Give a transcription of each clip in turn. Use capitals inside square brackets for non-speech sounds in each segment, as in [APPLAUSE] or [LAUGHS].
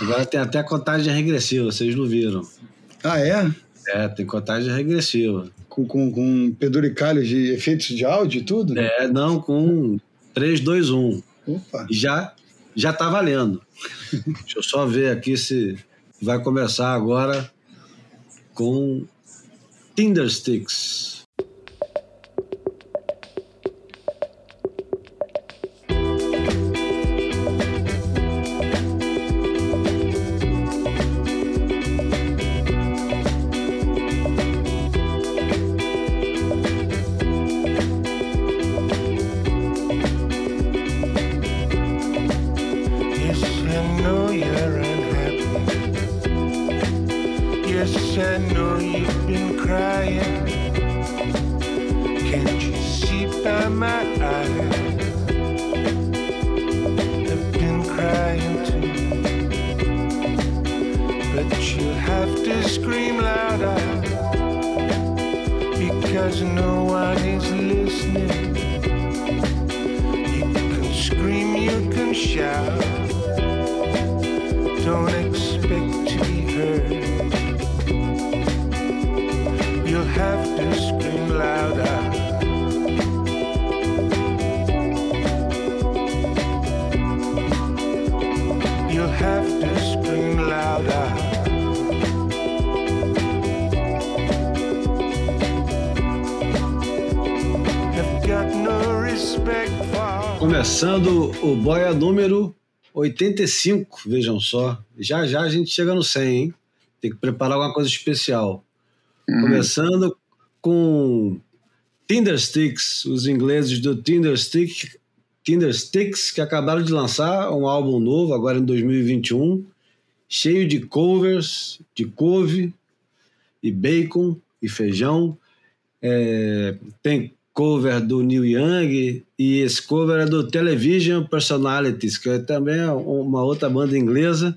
Agora tem até contagem regressiva, vocês não viram. Ah, é? É, tem contagem regressiva. Com, com, com penduricalhos de efeitos de áudio e tudo? É, não, com 3, 2, 1. Opa. Já, já tá valendo. Deixa eu só ver aqui se vai começar agora com Tinder Sticks. O boia número 85, vejam só. Já já a gente chega no 100, hein? Tem que preparar alguma coisa especial. Começando com Tinder Sticks, os ingleses do Tinder Sticks, que acabaram de lançar um álbum novo agora em 2021, cheio de covers, de couve e bacon e feijão. É, tem cover do Neil Young e esse cover é do Television Personalities, que é também uma outra banda inglesa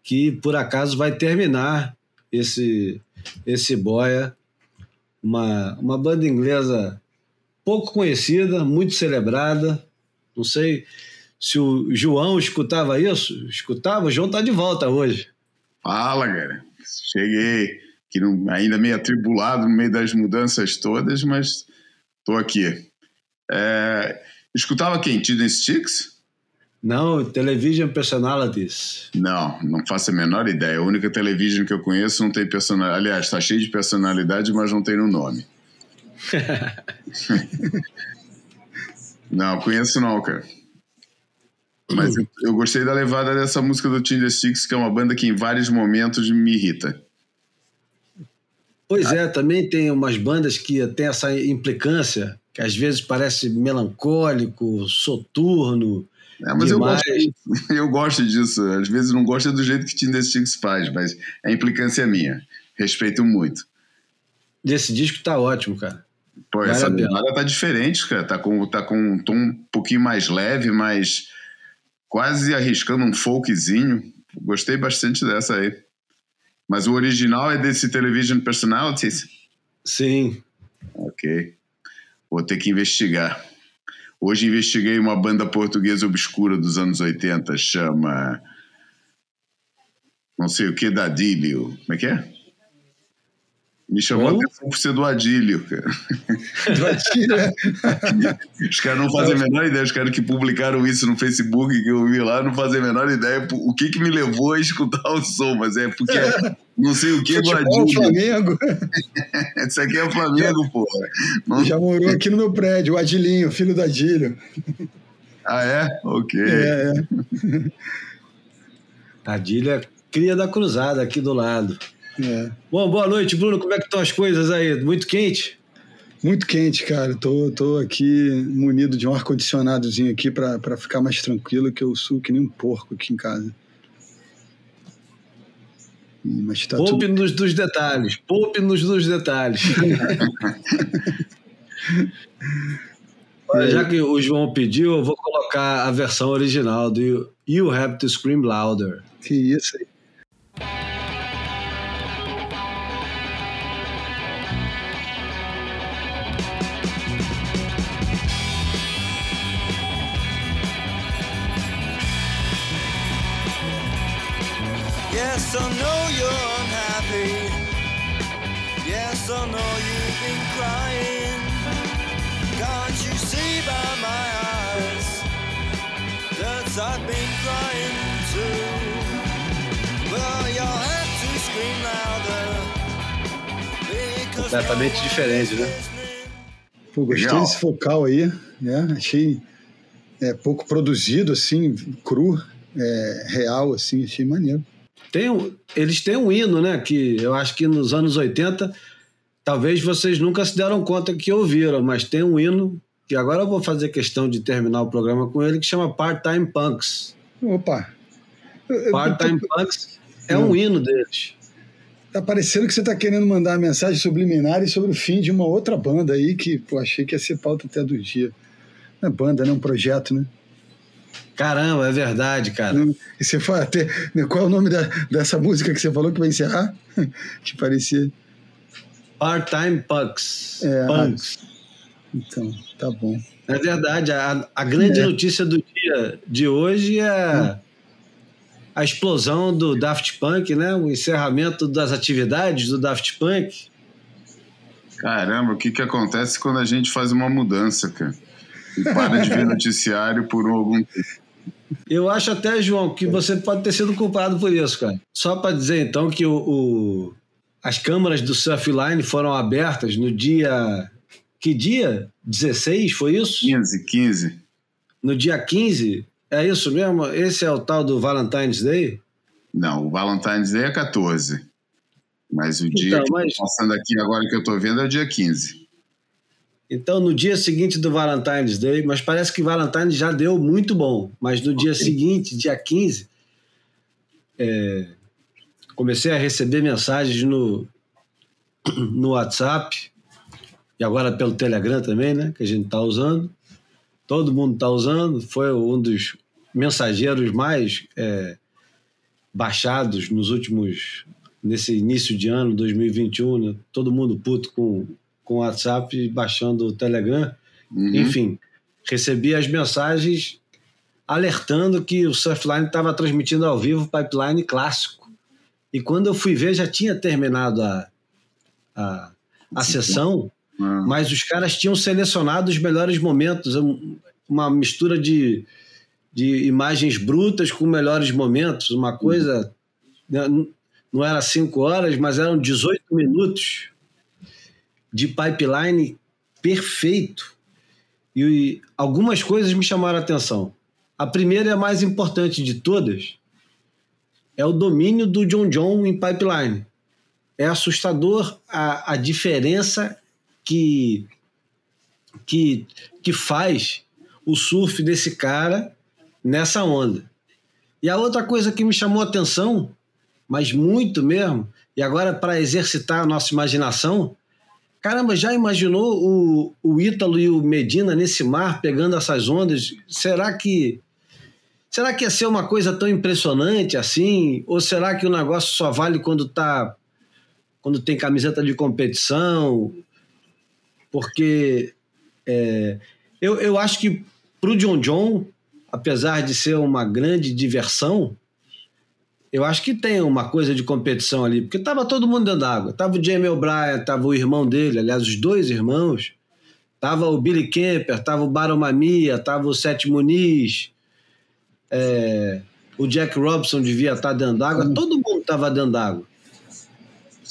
que por acaso vai terminar esse esse boia, uma, uma banda inglesa pouco conhecida, muito celebrada. Não sei se o João escutava isso. Escutava? O João está de volta hoje. Fala, cara. Cheguei que não, ainda meio atribulado no meio das mudanças todas, mas tô aqui. É, escutava quem? Tinder Sticks? Não, Television Personalities. Não, não faço a menor ideia. A única television que eu conheço não tem personalidade. Aliás, está cheio de personalidade, mas não tem no nome. [LAUGHS] não, conheço não, cara. Mas eu, eu gostei da levada dessa música do Tinder Six, que é uma banda que em vários momentos me irrita. Pois é, também tem umas bandas que tem essa implicância, que às vezes parece melancólico, soturno. É, mas eu gosto, disso. [LAUGHS] eu gosto disso. Às vezes não gosto do jeito que Tinder Six faz, mas a implicância é minha. Respeito muito. Esse disco tá ótimo, cara. Pô, essa a pena. levada tá diferente, cara. Tá com, tá com um tom um pouquinho mais leve, mas quase arriscando um folkzinho. Gostei bastante dessa aí. Mas o original é desse Television Personalities? Sim. Ok. Vou ter que investigar. Hoje investiguei uma banda portuguesa obscura dos anos 80, chama. Não sei o que, da Adílio. Como é que é? Me chamou a Como? atenção por ser do Adílio, cara. [LAUGHS] Do Adílio, é. Os caras não fazem a menor ideia, os caras que publicaram isso no Facebook, que eu vi lá, não fazem a menor ideia o que, que me levou a escutar o som, mas é porque é não sei o que do Futebol, Adílio. Flamengo. [LAUGHS] Isso aqui é Flamengo, porra. Não- Já morou aqui no meu prédio, o Adilinho, filho do Adílio. Ah, é? Ok. É, é. Adília é cria da cruzada aqui do lado. É. Bom, boa noite, Bruno. Como é que estão as coisas aí? Muito quente? Muito quente, cara. Tô, tô aqui munido de um ar-condicionadozinho aqui pra ficar mais tranquilo, que eu suo que nem um porco aqui em casa. Mas tá tudo... Poupe-nos dos detalhes. Poupe-nos dos detalhes. [LAUGHS] Olha, já que o João pediu, eu vou colocar a versão original do You Have to Scream Louder. Que isso aí. Yes, I know you're unhappy. Yes, I know you've been crying. Can't you see by my eyes that I've been crying too? Well, you'll have to scream louder. Completamente diferente, né? Pô, gostei Legal. desse vocal aí, né? Achei é, pouco produzido, assim, cru, é, real, assim, achei maneiro. Tem um- eles têm um hino, né? Que eu acho que nos anos 80, talvez vocês nunca se deram conta que ouviram, mas tem um hino que agora eu vou fazer questão de terminar o programa com ele, que chama Part-Time Punks. Opa! Eu- eu- Part-Time Punks é um hino deles. Tá parecendo que você tá querendo mandar uma mensagem subliminar sobre o fim de uma outra banda aí que, pô, achei que ia ser pauta até do dia. Não é banda, né? É um projeto, né? Caramba, é verdade, cara. Não- E você foi até. Qual é o nome da- dessa música que você falou que vai encerrar? [LAUGHS] que parecia. Part-Time Punks. É, Punks. Então, tá bom. É verdade. A, a grande É. notícia do dia de hoje é a explosão do Daft Punk, né? O encerramento das atividades do Daft Punk. Caramba, o que, que acontece quando a gente faz uma mudança, cara? E para de ver noticiário por algum tempo. Eu acho até, João, que você pode ter sido culpado por isso, cara. Só para dizer, então, que o, o- as câmaras do Surfline foram abertas no dia. Que dia? 16, foi isso? 15, 15. No dia 15? É isso mesmo? Esse é o tal do Valentine's Day? Não, o Valentine's Day é 14. Mas o dia Então, que mas- passando aqui agora que eu tô vendo é o dia 15. Então, no dia seguinte do Valentine's Day, mas parece que Valentine's já deu muito bom. Mas no dia seguinte, dia 15, é, comecei a receber mensagens no, no WhatsApp e agora pelo Telegram também, né? Que a gente está usando. Todo mundo está usando. Foi um dos mensageiros mais é, baixados nos últimos. nesse início de ano, 2021, né? Todo mundo puto com com o WhatsApp, baixando o Telegram. Uhum. Enfim, recebi as mensagens alertando que o Surfline estava transmitindo ao vivo o Pipeline clássico. E quando eu fui ver, já tinha terminado a, a, a sessão, Ah, mas os caras tinham selecionado os melhores momentos, um- uma mistura de, de imagens brutas com melhores momentos, uma coisa. né, Não era cinco horas, mas eram 18 minutos de pipeline perfeito. E algumas coisas me chamaram a atenção. A primeira e a mais importante de todas é o domínio do John John em pipeline. É assustador a, a diferença que, que, que faz o surf desse cara nessa onda. E a outra coisa que me chamou a atenção, mas muito mesmo, e agora para exercitar a nossa imaginação, caramba, já imaginou o, o Ítalo e o Medina nesse mar pegando essas ondas? Será que será que ia ser uma coisa tão impressionante assim? Ou será que o negócio só vale quando tá quando tem camiseta de competição? Porque é, eu, eu acho que para o John John, apesar de ser uma grande diversão, eu acho que tem uma coisa de competição ali, porque tava todo mundo dentro d'água. Tava o Jamie O'Brien, tava o irmão dele, aliás, os dois irmãos. Tava o Billy Kemper, tava o Baron Mamia, tava o Seth Muniz, é, o Jack Robson devia estar dentro d'água, todo mundo tava dentro d'água.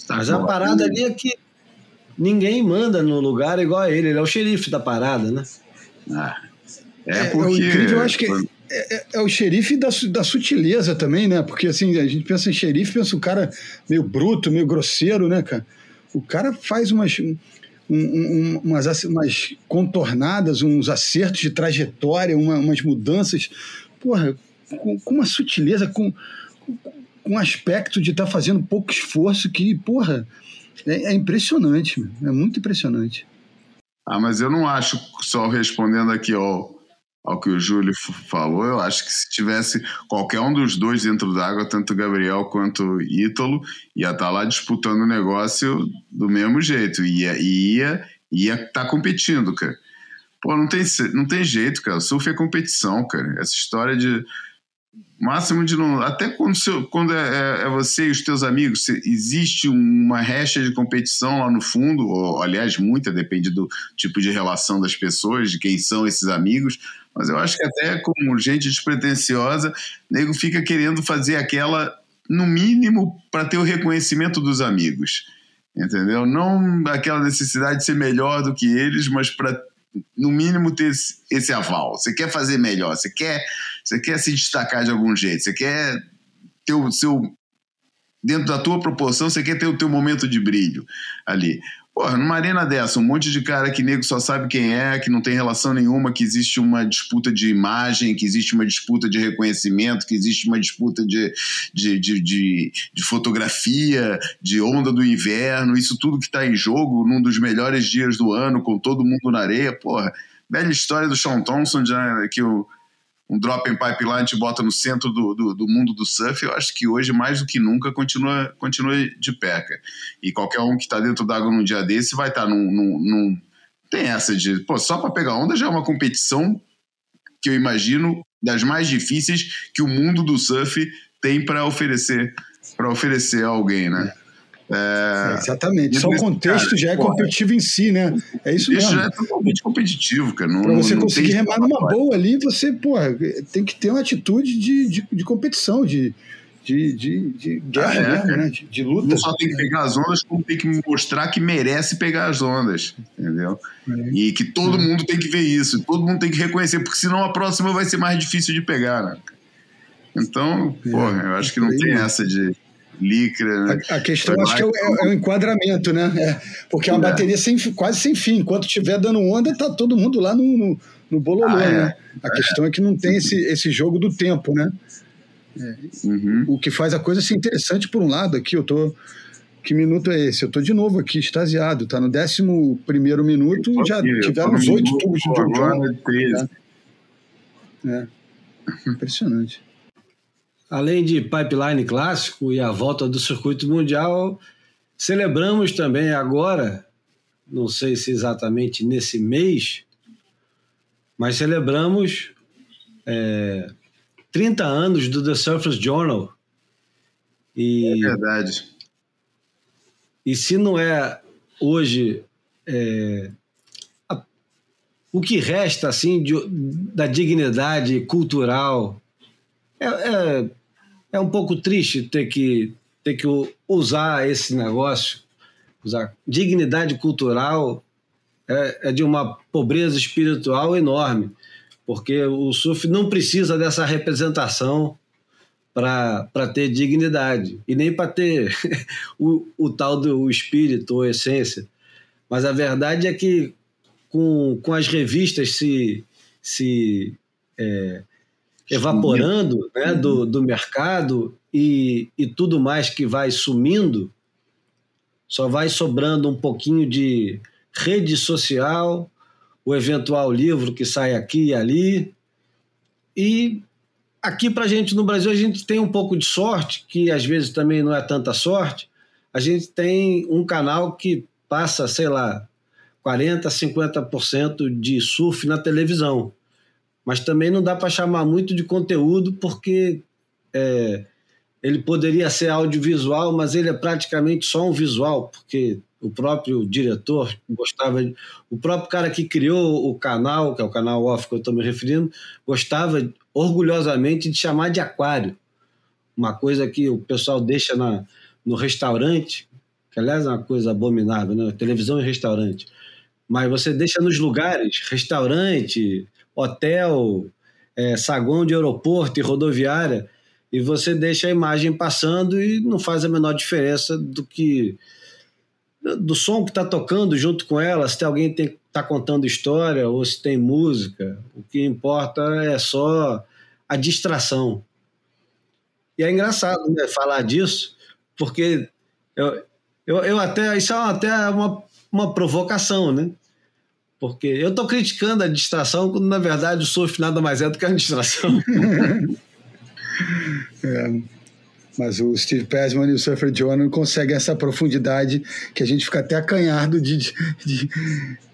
tá Mas a parada ali é que ninguém manda no lugar igual a ele, ele é o xerife da parada, né? Ah, é, É, é o porque. incrível, eu acho que é, é- é o xerife da, da sutileza também, né? Porque assim, a gente pensa em xerife, pensa um cara meio bruto, meio grosseiro, né, cara? O cara faz umas, um- um- umas, umas contornadas, uns acertos de trajetória, uma- umas mudanças, porra, com, com uma sutileza, com, com, um aspecto de estar fazendo pouco esforço que, porra, é, é impressionante, é muito impressionante. Ah, mas eu não acho, só respondendo aqui ao, ao que o Júlio falou, eu acho que se tivesse qualquer um dos dois dentro d'água, tanto o Gabriel quanto o Ítalo, ia estar lá disputando o negócio do mesmo jeito. Ia ia ia estar competindo, cara. Pô, não tem, não tem jeito, cara. Surf é competição, cara. Essa história de, máximo de não. Até quando, seu, quando é, é, é você e os teus amigos, se existe uma recha de competição lá no fundo, ou aliás, muita, depende do tipo de relação das pessoas, de quem são esses amigos. Mas eu acho que até como gente despretensiosa, nego fica querendo fazer aquela, no mínimo, para ter o reconhecimento dos amigos. Entendeu? Não aquela necessidade de ser melhor do que eles, mas para no mínimo ter esse, esse aval. Você quer fazer melhor, você quer, você quer se destacar de algum jeito, você quer ter o seu dentro da tua proporção, você quer ter o teu momento de brilho ali. Porra, numa arena dessa, um monte de cara que nego só sabe quem é, que não tem relação nenhuma, que existe uma disputa de imagem, que existe uma disputa de reconhecimento, que existe uma disputa de, de, de, de, de fotografia, de onda do inverno, isso tudo que está em jogo num dos melhores dias do ano, com todo mundo na areia, porra. Velha história do Sean Thompson, já, que o um drop em pipeline te bota no centro do, do, do, mundo do surf, eu acho que hoje, mais do que nunca, continua, continua de peca. E qualquer um que está dentro d'água num dia desse vai estar tá num, num, num, Tem essa de. Pô, só para pegar onda já é uma competição que eu imagino das mais difíceis que o mundo do surf tem para oferecer para oferecer a alguém, né? É, exatamente. Só o contexto cara, já é porra, competitivo em si, né? É isso mesmo. já é totalmente competitivo, cara. Para você não conseguir remar numa boa ali, você, porra, tem que ter uma atitude de, de, de competição, de, de, de, de guerra ah, é, mesmo, né? De, de, luta. Não só tem que pegar as ondas, como tem que mostrar que merece pegar as ondas, entendeu? É. E que todo é. mundo tem que ver isso, todo mundo tem que reconhecer, porque senão a próxima vai ser mais difícil de pegar, né? Então, é. porra, eu acho que não tem essa de licra. Né? A, a questão acho que é o, é, é o, enquadramento, né? É, porque é uma é. bateria sem, quase sem fim. Enquanto estiver dando onda, tá todo mundo lá no, no, no bololô, ah, né? A é. questão é que não tem esse, esse jogo do tempo, né? Uhum. O que faz a coisa ser interessante por um lado aqui, eu tô. Que minuto é esse? Eu tô de novo aqui, extasiado. Tá no 11 primeiro minuto, já tiveram uns oito tubos de John John. Né? É. Impressionante além de pipeline clássico e a volta do circuito mundial, celebramos também agora, não sei se exatamente nesse mês, mas celebramos é, 30 anos do The Surface Journal. E, é verdade. E se não é hoje é, a, o que resta assim de, da dignidade cultural é, é, é um pouco triste ter que, ter que usar esse negócio, usar dignidade cultural é, é de uma pobreza espiritual enorme, porque o surf não precisa dessa representação para ter dignidade e nem para ter [LAUGHS] o, o tal do espírito ou essência. Mas a verdade é que com, com as revistas se, se é, evaporando né, do, do mercado e, e tudo mais que vai sumindo, só vai sobrando um pouquinho de rede social, o eventual livro que sai aqui e ali. E aqui para a gente no Brasil, a gente tem um pouco de sorte, que às vezes também não é tanta sorte. A gente tem um canal que passa, sei lá, 40%, 50% de surf na televisão mas também não dá para chamar muito de conteúdo porque é, ele poderia ser audiovisual, mas ele é praticamente só um visual, porque o próprio diretor gostava, o próprio cara que criou o canal, que é o canal off que eu estou me referindo, gostava orgulhosamente de chamar de aquário, uma coisa que o pessoal deixa na, no restaurante, que aliás é uma coisa abominável, né? televisão e restaurante, mas você deixa nos lugares, restaurante, hotel, é, saguão de aeroporto e rodoviária, e você deixa a imagem passando e não faz a menor diferença do que do som que está tocando junto com ela, se tem alguém que está contando história ou se tem música. O que importa é só a distração. E é engraçado né, falar disso, porque eu, eu, eu até isso é até uma, uma provocação, né? Porque eu estou criticando a distração, quando na verdade o surf nada mais é do que a distração. [LAUGHS] é, mas o Steve Passman e o Surfer não conseguem essa profundidade que a gente fica até acanhado de, de, de,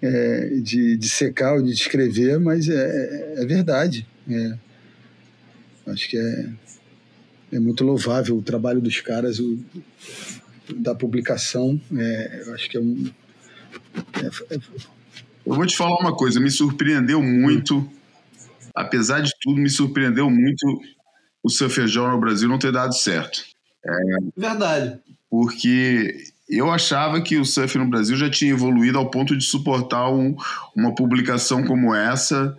é, de, de secar ou de descrever, mas é, é verdade. É. Acho que é, é muito louvável o trabalho dos caras, o, da publicação. É, eu acho que é um. Eu vou te falar uma coisa, me surpreendeu muito, apesar de tudo, me surpreendeu muito o Surfer Journal no Brasil não ter dado certo. É, Verdade. Porque eu achava que o surf no Brasil já tinha evoluído ao ponto de suportar um, uma publicação como essa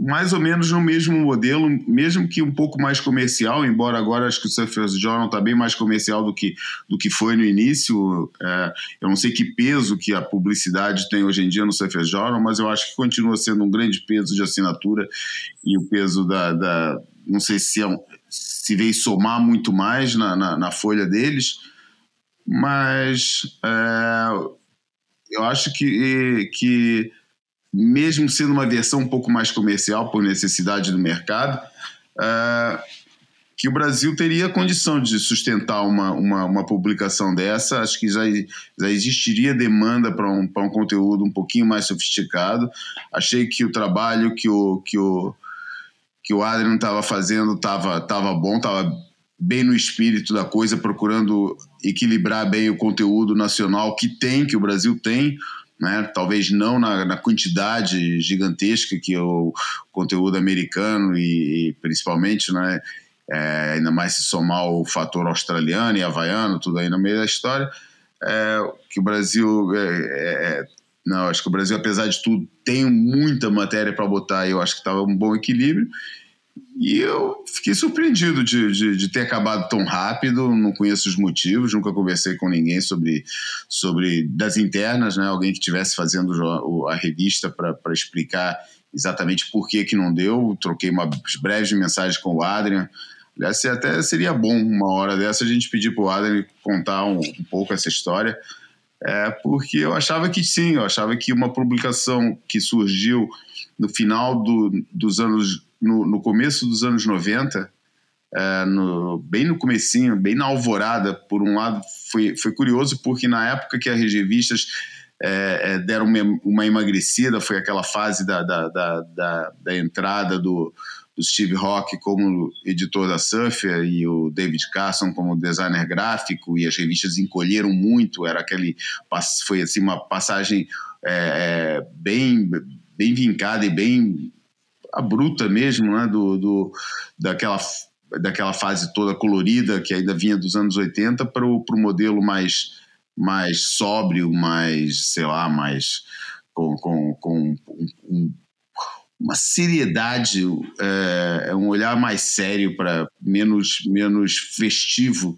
mais ou menos no mesmo modelo, mesmo que um pouco mais comercial, embora agora acho que o Surfers Journal está bem mais comercial do que, do que foi no início. É, eu não sei que peso que a publicidade tem hoje em dia no Surfers Journal, mas eu acho que continua sendo um grande peso de assinatura e o peso da. da não sei se, é um, se veio somar muito mais na, na, na folha deles, mas é, eu acho que, que mesmo sendo uma versão um pouco mais comercial por necessidade do mercado, uh, que o Brasil teria condição de sustentar uma, uma, uma publicação dessa. Acho que já, já existiria demanda para um, um conteúdo um pouquinho mais sofisticado. Achei que o trabalho que o, que o, que o Adrian estava fazendo estava tava bom, estava bem no espírito da coisa, procurando equilibrar bem o conteúdo nacional que tem, que o Brasil tem né? talvez não na, na, quantidade gigantesca que o conteúdo americano e, e principalmente, né, é, ainda mais se somar o fator australiano e havaiano, tudo aí no meio da história, é, que o Brasil é, é, é não, acho que o Brasil, apesar de tudo, tem muita matéria para botar. Eu acho que estava um bom equilíbrio. E eu fiquei surpreendido de, de, de, ter acabado tão rápido, não conheço os motivos, nunca conversei com ninguém sobre, sobre das internas, né? alguém que estivesse fazendo a revista para explicar exatamente por que, que não deu. Troquei uma breves mensagens com o Adrian. Aliás, até seria bom uma hora dessa a gente pedir para o Adrian contar um, um pouco essa história, é, porque eu achava que sim, eu achava que uma publicação que surgiu no final do, dos anos no, no começo dos anos 90, é, no, bem no comecinho, bem na alvorada, por um lado foi, foi curioso porque na época que as revistas é, é, deram uma, uma, emagrecida, foi aquela fase da, da, da, da, da entrada do, do Steve Rock como editor da Surfer e o David Carson como designer gráfico e as revistas encolheram muito, era aquele foi assim uma passagem é, é bem bem vincada e bem a bruta mesmo, né, do, do, daquela, daquela fase toda colorida que ainda vinha dos anos 80 para o modelo mais, mais sóbrio, mais, sei lá, mais com, com, com um, uma seriedade, é, é, um olhar mais sério para menos, menos festivo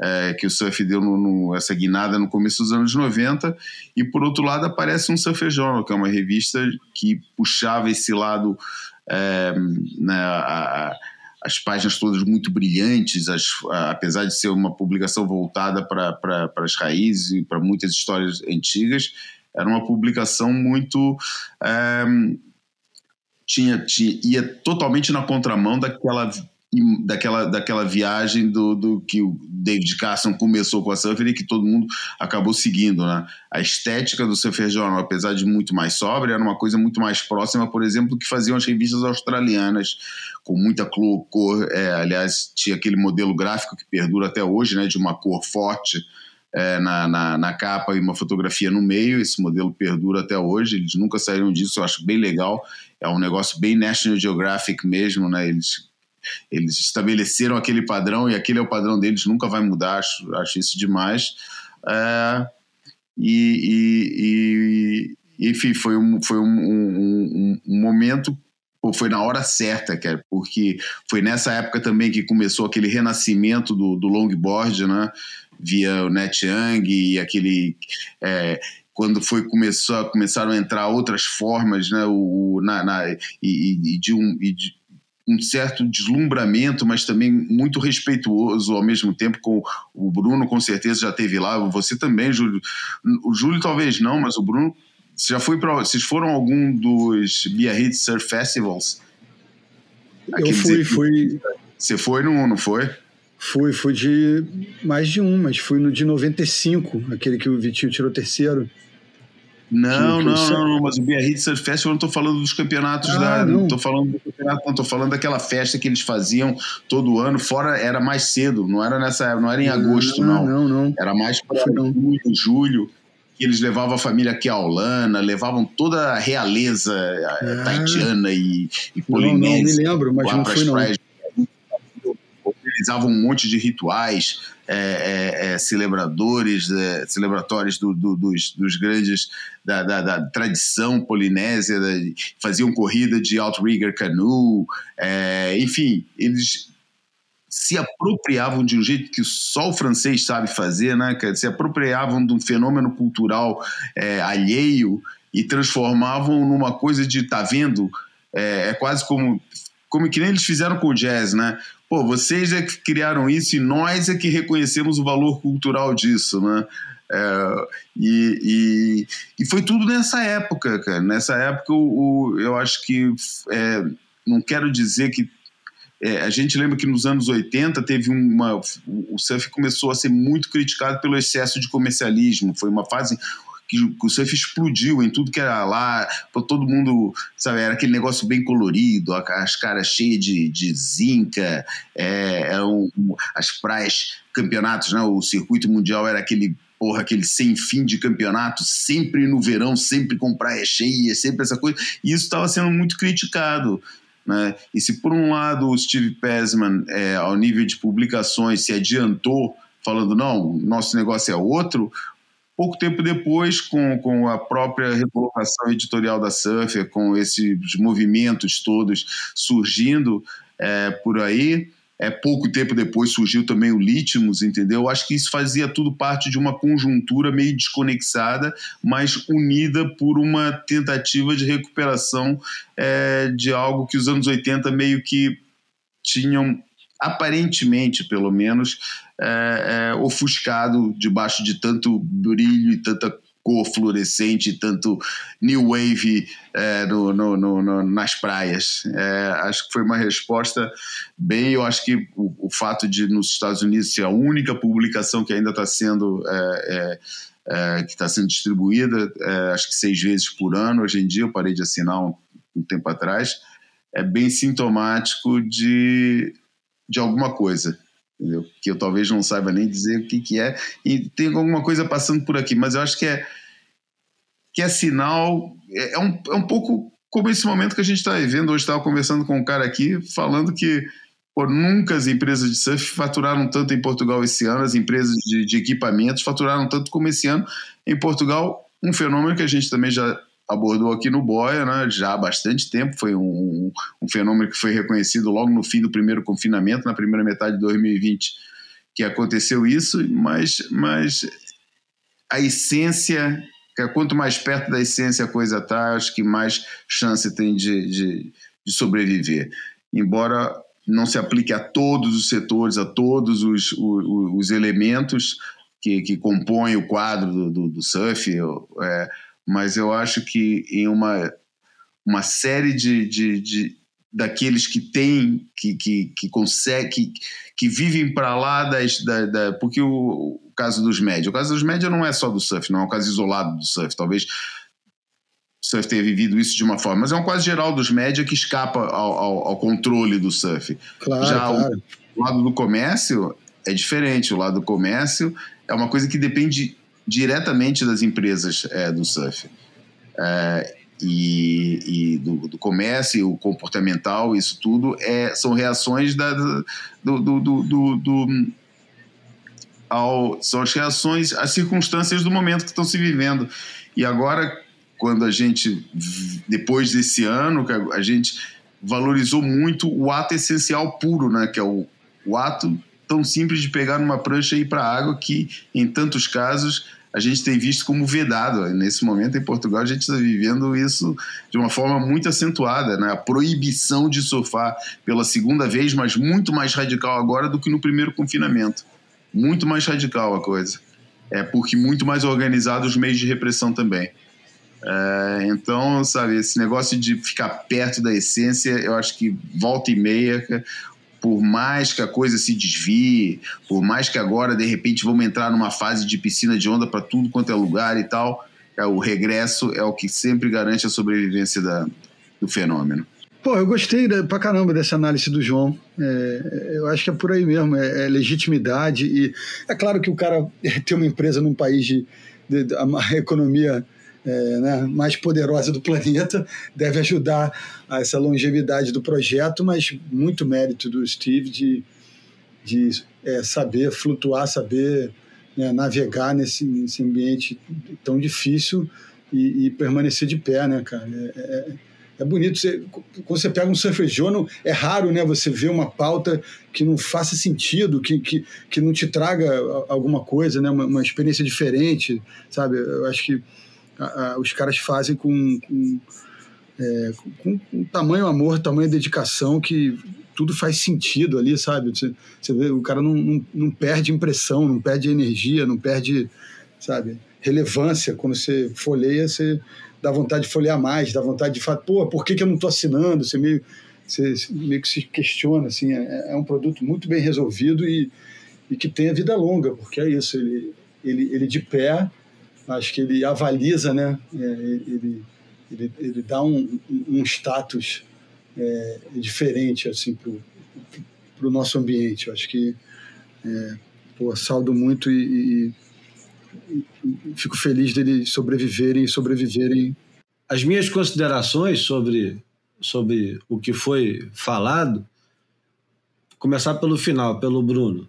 é, que o surf deu no, no, essa guinada no começo dos anos 90, e por outro lado aparece um Surfer Journal, que é uma revista que puxava esse lado né, a, as páginas todas muito brilhantes, as, a, apesar de ser uma publicação voltada para as raízes e para muitas histórias antigas, era uma publicação muito. É, tinha, tinha, ia totalmente na contramão daquela daquela, daquela viagem do, do que o David Carson começou com a Surfer e que todo mundo acabou seguindo, né? A estética do Surfer Journal, apesar de muito mais sóbria, era uma coisa muito mais próxima, por exemplo, do que faziam as revistas australianas, com muita cor, é, aliás, tinha aquele modelo gráfico que perdura até hoje, né? De uma cor forte, é, na, na, na, capa e uma fotografia no meio. Esse modelo perdura até hoje, eles nunca saíram disso, eu acho bem legal. É um negócio bem National Geographic mesmo, né? Eles eles estabeleceram aquele padrão e aquele é o padrão deles, nunca vai mudar, acho, acho isso demais. É, e, e, e, enfim, foi um, foi um, um, um momento foi na hora certa, cara, porque foi nessa época também que começou aquele renascimento do, do longboard, né? Via o Net Young e aquele. É, quando foi começou, começaram a entrar outras formas, né? O, na, na e, e, de um. E de, um certo deslumbramento, mas também muito respeituoso ao mesmo tempo com o Bruno, com certeza já teve lá, você também, Júlio. O Júlio talvez não, mas o Bruno você já foi para, vocês foram a algum dos Biarritz Surf Festivals? Eu fui, fui. Você foi no não foi? Fui, fui de mais de um, mas fui no de 95, aquele que o Vitinho tirou terceiro. Não, Que- que não, não, não, mas o Biarritz Surf Festival eu não tô falando dos campeonatos Ah, da. não. Não tô falando do campeonato, não, tô falando daquela festa que eles faziam todo ano, fora era mais cedo, não era nessa, não era em agosto, Ah, não. Não, não. Era mais para Foi não. junho, julho, que eles levavam a família Kiaulana, levavam toda a realeza Ah. taitiana e, e Não, não, me polinésia lembro, mas não fui não. praias. Organizavam um monte de rituais, é, é, é, celebradores, é, celebratórios do- do- dos, dos grandes da, da- da tradição polinésia, da- faziam corrida de outrigger canoe, é, enfim, eles se apropriavam de um jeito que só o francês sabe fazer, né? Se apropriavam de um fenômeno cultural alheio e transformavam numa coisa de tá vendo é, é quase como como que nem eles fizeram com o jazz, né? Pô, vocês é que criaram isso e nós é que reconhecemos o valor cultural disso, né? É, e, e, e foi tudo nessa época, cara. Nessa época, o, o- eu acho que é, não quero dizer que é, a gente lembra que nos anos 80 teve uma. O surf começou a ser muito criticado pelo excesso de comercialismo. Foi uma fase que o surf explodiu em tudo que era lá. Todo mundo, sabe, era aquele negócio bem colorido, as caras cheias de, de zinca, é, eram as praias, campeonatos, né? O circuito mundial era aquele. Porra, aquele sem fim de campeonato, sempre no verão, sempre com praia cheia, sempre essa coisa. E isso estava sendo muito criticado. Né? E se por um lado o Steve Pesman, é, ao nível de publicações, se adiantou, falando não, nosso negócio é outro, pouco tempo depois, com, com a própria recolocação editorial da Surfer, com esses movimentos todos surgindo é, por aí, é, pouco tempo depois surgiu também o Litmus, entendeu? Eu acho que isso fazia tudo parte de uma conjuntura meio desconexada, mas unida por uma tentativa de recuperação é, de algo que os anos 80 meio que tinham, aparentemente pelo menos, é, é, ofuscado debaixo de tanto brilho e tanta cor fluorescente, tanto new wave é, no, no, no, nas praias. É, acho que foi uma resposta bem. Eu acho que o, o, fato de nos Estados Unidos ser a única publicação que ainda está sendo é, que está sendo distribuída, acho que seis vezes por ano. Hoje em dia, eu parei de assinar um, um tempo atrás. É bem sintomático de, de alguma coisa. Entendeu? que eu talvez não saiba nem dizer o que, que é, e tem alguma coisa passando por aqui, mas eu acho que é, que é sinal, é, é um, é um pouco como esse momento que a gente está vivendo. Hoje estava conversando com um cara aqui, falando que pô, nunca as empresas de surf faturaram tanto em Portugal esse ano, as empresas de, de equipamentos faturaram tanto como esse ano em Portugal, um fenômeno que a gente também já abordou aqui no Boia, né, já há bastante tempo, foi um, um, fenômeno que foi reconhecido logo no fim do primeiro confinamento, na primeira metade de 2020, que aconteceu isso, mas, mas a essência, quanto mais perto da essência a coisa está, acho que mais chance tem de, de, de, sobreviver. Embora não se aplique a todos os setores, a todos os, os, os elementos que, que compõem o quadro do, do, do surf, é, mas eu acho que em uma, uma série de, de, de daqueles que têm, que, que, que conseguem, que, que vivem para lá das, da, da, porque o, o, caso dos médios, o caso dos médios não é só do surf, não é um caso isolado do surf, talvez o surf tenha vivido isso de uma forma, mas é um caso geral dos médios que escapa ao, ao, ao controle do surf. Claro, Já claro. O, o lado do comércio é diferente, o lado do comércio é uma coisa que depende diretamente das empresas é, do surf. É, e, e do, do, comércio, o comportamental, isso tudo é, são reações da, do, do, do, do ao, são as reações às circunstâncias do momento que estão se vivendo. E agora, quando a gente, depois desse ano, a gente valorizou muito o ato essencial puro, né, que é o, o ato tão simples de pegar numa prancha e ir para a água que, em tantos casos, a gente tem visto como vedado. Nesse momento, em Portugal, a gente está vivendo isso de uma forma muito acentuada, né? a proibição de surfar pela segunda vez, mas muito mais radical agora do que no primeiro confinamento. Muito mais radical a coisa. É porque muito mais organizados os meios de repressão também. É, então, sabe, esse negócio de ficar perto da essência, eu acho que volta e meia por mais que a coisa se desvie, por mais que agora de repente vamos entrar numa fase de piscina de onda para tudo quanto é lugar e tal, é o regresso é o que sempre garante a sobrevivência da, do fenômeno. Pô, eu gostei pra caramba dessa análise do João. É, eu acho que é por aí mesmo, é, é, legitimidade. E é claro que o cara [LAUGHS] tem uma empresa num país de, de, de a economia é, né, mais poderosa do planeta deve ajudar a essa longevidade do projeto, mas muito mérito do Steve de, de é, saber flutuar, saber né, navegar nesse, nesse ambiente tão difícil e, e permanecer de pé, né, cara? É, é, é bonito. Você, quando você pega um Surfer Journal, é raro né, você ver uma pauta que não faça sentido, que, que, que não te traga alguma coisa, né, uma, uma experiência diferente, sabe? Eu acho que os caras fazem com, com, é, com, com tamanho amor, tamanho dedicação que tudo faz sentido ali, sabe? Você, você vê, o cara não, não, não, perde impressão, não perde energia, não perde, sabe, relevância. Quando você folheia, você dá vontade de folhear mais, dá vontade de falar, pô, por que, que eu não estou assinando? Você meio, você meio que se questiona, assim. É, é um produto muito bem resolvido e, e que tem a vida longa, porque é isso, ele, ele, ele de pé, acho que ele avaliza, né? É, ele, ele, ele dá um, um status é, diferente assim para o nosso ambiente. Eu acho que é, pô, saldo muito e, e, e, fico feliz deles sobreviverem e sobreviverem. As minhas considerações sobre, sobre o que foi falado, começar pelo final, pelo Bruno.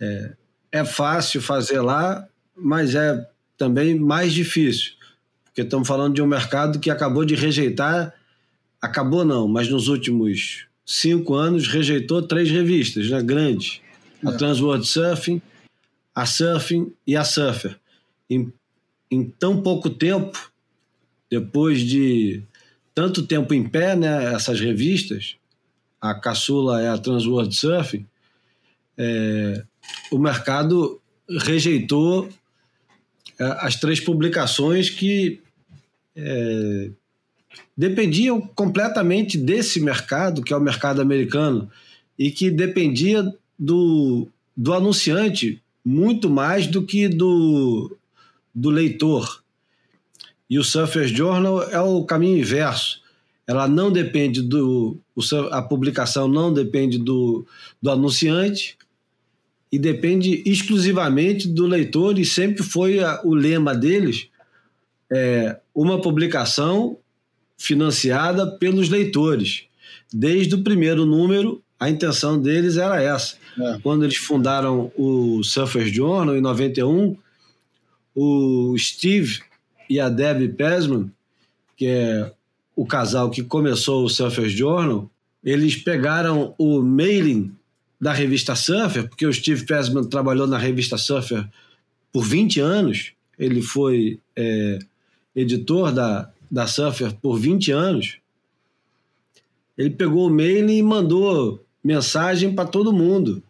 É, é fácil fazer lá, mas é também mais difícil, porque estamos falando de um mercado que acabou de rejeitar acabou não, mas nos últimos cinco anos rejeitou três revistas né, grandes: é. a Transworld Surfing, a Surfing e a Surfer. Em, em tão pouco tempo, depois de tanto tempo em pé, né, essas revistas, a caçula é a Transworld Surfing, é, o mercado rejeitou é, as três publicações que é, dependiam completamente desse mercado, que é o mercado americano, e que dependia do, do anunciante muito mais do que do, do leitor. E o Surfer Journal é o caminho inverso. Ela não depende do. A publicação não depende do, do anunciante e depende exclusivamente do leitor, e sempre foi a, o lema deles: é, uma publicação financiada pelos leitores. Desde o primeiro número, a intenção deles era essa. É. Quando eles fundaram o Surfer Journal em 91, o Steve e a Debbie Pesman, que é o casal que começou o Surfer Journal, eles pegaram o mailing da revista Surfer, porque o Steve Pesman trabalhou na revista Surfer por 20 anos, ele foi é, editor da, da Surfer por 20 anos, ele pegou o mail e mandou mensagem para todo mundo.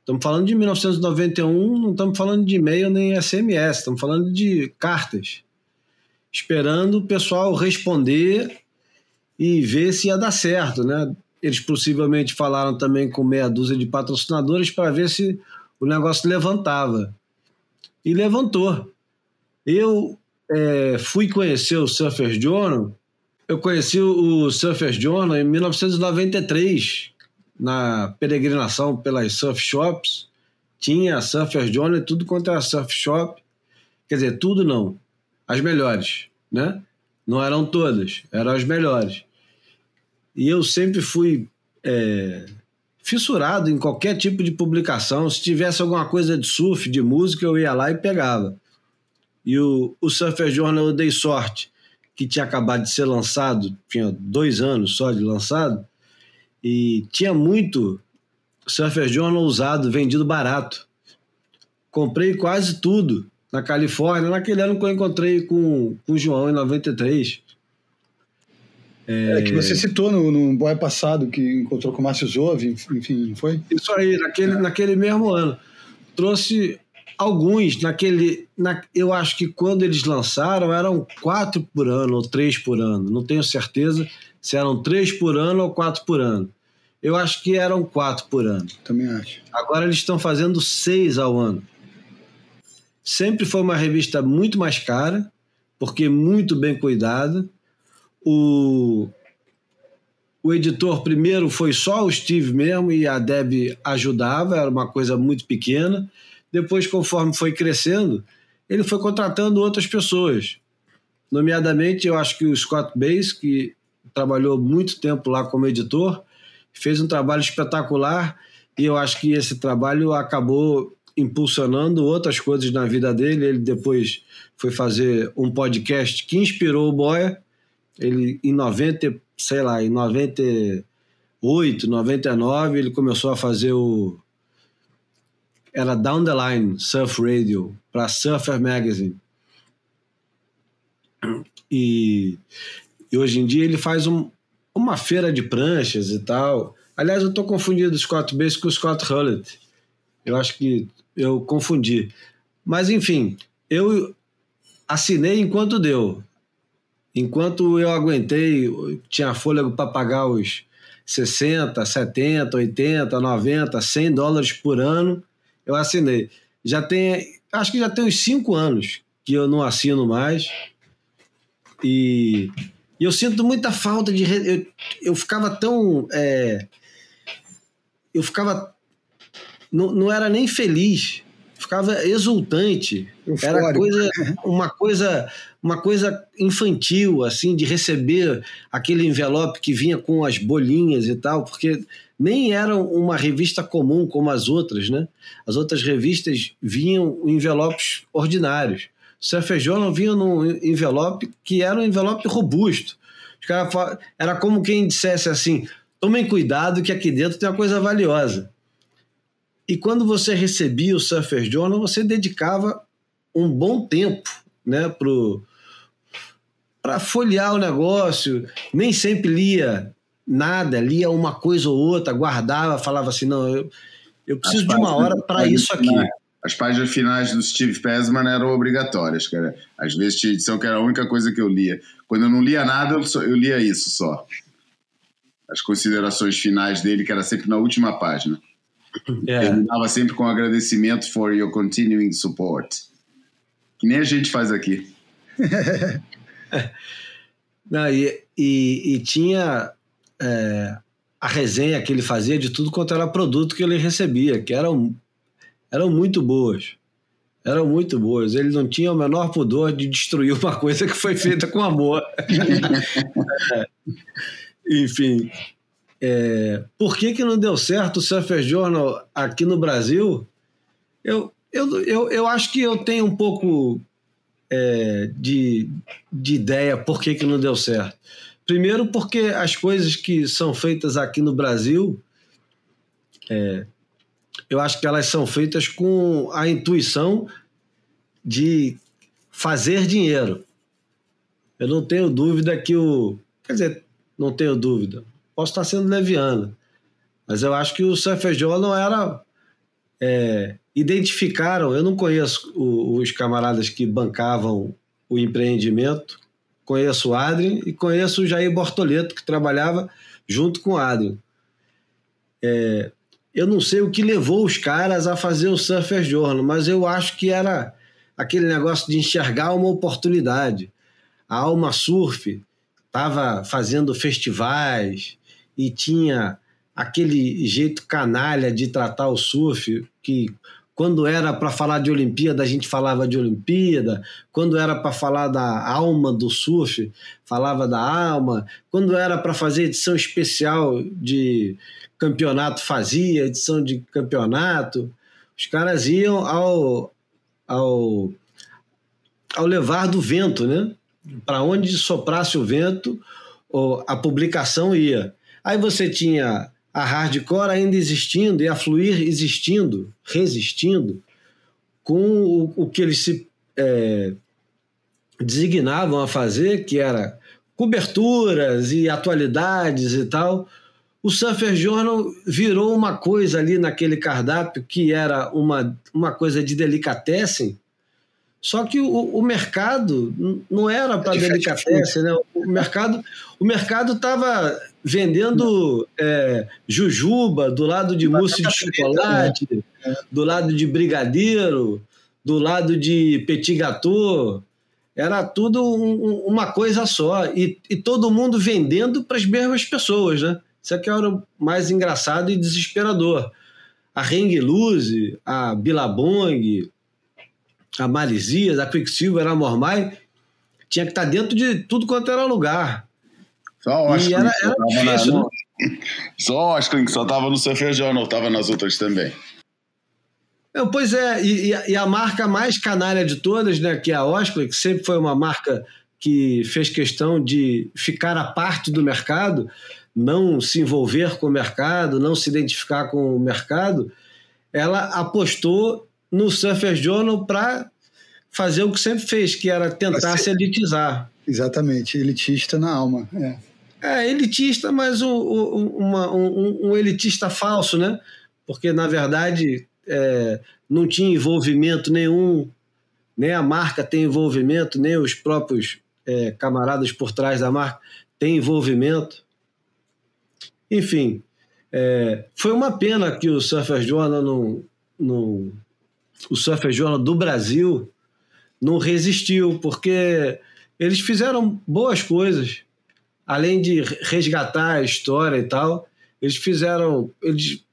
Estamos falando de 1991, não estamos falando de e-mail nem SMS, estamos falando de cartas. Esperando o pessoal responder e ver se ia dar certo, né? Eles possivelmente falaram também com meia dúzia de patrocinadores para ver se o negócio levantava. E levantou. Eu é, fui conhecer o Surfer Journal, eu conheci o Surfer Journal em 1993, na peregrinação pelas surf shops. Tinha Surfer Journal e tudo quanto era surf shop. Quer dizer, tudo não. As melhores, né? Não eram todas, eram as melhores. E eu sempre fui é, fissurado em qualquer tipo de publicação. Se tivesse alguma coisa de surf, de música, eu ia lá e pegava. E o, o Surfer Journal eu dei sorte, que tinha acabado de ser lançado, tinha dois anos só de lançado, e tinha muito Surfer Journal usado, vendido barato. Comprei quase tudo na Califórnia, naquele ano que eu encontrei com, com o João, em 93. É, é que você citou no, no boy passado, que encontrou com o Márcio Zove, enfim, foi? Isso aí, naquele, naquele mesmo ano. Trouxe Alguns, naquele. Na, eu acho que quando eles lançaram eram quatro por ano ou três por ano. Não tenho certeza se eram três por ano ou quatro por ano. Eu acho que eram quatro por ano. Também acho. Agora eles estão fazendo seis ao ano. Sempre foi uma revista muito mais cara, porque muito bem cuidada. O, o editor primeiro foi só o Steve mesmo e a Deb ajudava, era uma coisa muito pequena. Depois, conforme foi crescendo, ele foi contratando outras pessoas. Nomeadamente, eu acho que o Scott Bass, que trabalhou muito tempo lá como editor, fez um trabalho espetacular e eu acho que esse trabalho acabou impulsionando outras coisas na vida dele. Ele depois foi fazer um podcast que inspirou o Boia. Ele em 90, sei lá, em 98, 99, ele começou a fazer o era Down the Line Surf Radio para Surfer Magazine. E, e hoje em dia ele faz um, uma feira de pranchas e tal. Aliás, eu estou confundindo o Scott Bass com o Scott Hullett. Eu acho que eu confundi. Mas, enfim, eu assinei enquanto deu. Enquanto eu aguentei, tinha fôlego para pagar os 60, 70, 80, 90, 100 dólares por ano, eu assinei. Já tem, acho que já tem uns cinco anos que eu não assino mais. E, e eu sinto muita falta de. Eu, eu ficava tão. É, eu ficava. Não, não era nem feliz, ficava exultante. Eufórico. Era coisa, uma coisa uma coisa infantil, assim, de receber aquele envelope que vinha com as bolinhas e tal, porque nem era uma revista comum como as outras, né? As outras revistas vinham em envelopes ordinários. O Surfer Journal vinha num envelope que era um envelope robusto. Era como quem dissesse assim: tomem cuidado que aqui dentro tem uma coisa valiosa. E quando você recebia o Surfer Journal, você dedicava um bom tempo né, para folhear o negócio. Nem sempre lia nada, lia uma coisa ou outra, guardava, falava assim: não, eu, eu preciso de uma hora para isso aqui. As páginas finais do Steve Pesman eram obrigatórias, cara. Às vezes tinha edição que era a única coisa que eu lia. Quando eu não lia nada, eu, só, eu lia isso só. As considerações finais dele, que era sempre na última página. É. Terminava sempre com agradecimento for your continuing support. Que nem a gente faz aqui. [LAUGHS] [LAUGHS] Não, e, e, e tinha é, a resenha que ele fazia de tudo quanto era produto que ele recebia, que eram, eram muito boas. Eram muito boas. Ele não tinha o menor pudor de destruir uma coisa que foi feita com amor. [LAUGHS] é. Enfim, é, por que, que não deu certo o Surfer Journal aqui no Brasil? Eu, eu, eu, eu acho que eu tenho um pouco é, de, de ideia por que, que não deu certo. Primeiro, porque as coisas que são feitas aqui no Brasil, é, eu acho que elas são feitas com a intuição de fazer dinheiro. Eu não tenho dúvida que o. Quer dizer, não tenho dúvida. Posso estar sendo leviano. Mas eu acho que o Surfer Joe não era. É, identificaram, eu não conheço o, os camaradas que bancavam o empreendimento, conheço o Adrien e conheço o Jair Bortoleto, que trabalhava junto com o Adrien. É, eu não sei o que levou os caras a fazer o Surfer Journal, mas eu acho que era aquele negócio de enxergar uma oportunidade. A Alma Surf estava fazendo festivais e tinha aquele jeito canalha de tratar o surf, que quando era para falar de Olimpíada, a gente falava de Olimpíada. Quando era para falar da alma do surf, falava da alma. Quando era para fazer edição especial de campeonato, fazia edição de campeonato. Os caras iam ao, ao, ao levar do vento, né? Para onde soprasse o vento, a publicação ia. Aí você tinha a hardcore ainda existindo e a fluir existindo, resistindo, com o, o que eles se é, designavam a fazer, que era coberturas e atualidades e tal. O Surfer Journal virou uma coisa ali naquele cardápio que era uma, uma coisa de delicatessen, só que o, o mercado não era para é delicatessen, né? O mercado o mercado estava vendendo é, jujuba do lado de mousse de chocolate, né? do lado de brigadeiro, do lado de petit gâteau. era tudo um- um- uma coisa só. E, e todo mundo vendendo para as mesmas pessoas, né? Isso é que era o mais engraçado e desesperador. A Hang Loose, a Billabong, a Malisias, a Quicksilver, a Mormai, tinha que estar dentro de tudo quanto era lugar. Só o E Oscar era- que só era difícil, no- [LAUGHS] Só o que só tava no Surfer Journal, tava nas outras também. É, pois é, e, e a- e a marca mais canalha de todas, né, que é a Oscar, que sempre foi uma marca que fez questão de ficar à parte do mercado, não se envolver com o mercado, não se identificar com o mercado, ela apostou no Surfer Journal para fazer o que sempre fez, que era tentar ser- se elitizar. Exatamente, elitista na alma. É. É, elitista, mas um, um- uma- um- um elitista falso, né? Porque, na verdade, é, não tinha envolvimento nenhum, nem a marca tem envolvimento, nem os próprios é, camaradas por trás da marca têm envolvimento. Enfim, é, foi uma pena que o Surfer Journal não, não- o Surfer Journal do Brasil não resistiu, porque eles fizeram boas coisas além de resgatar a história e tal, eles fizeram, eles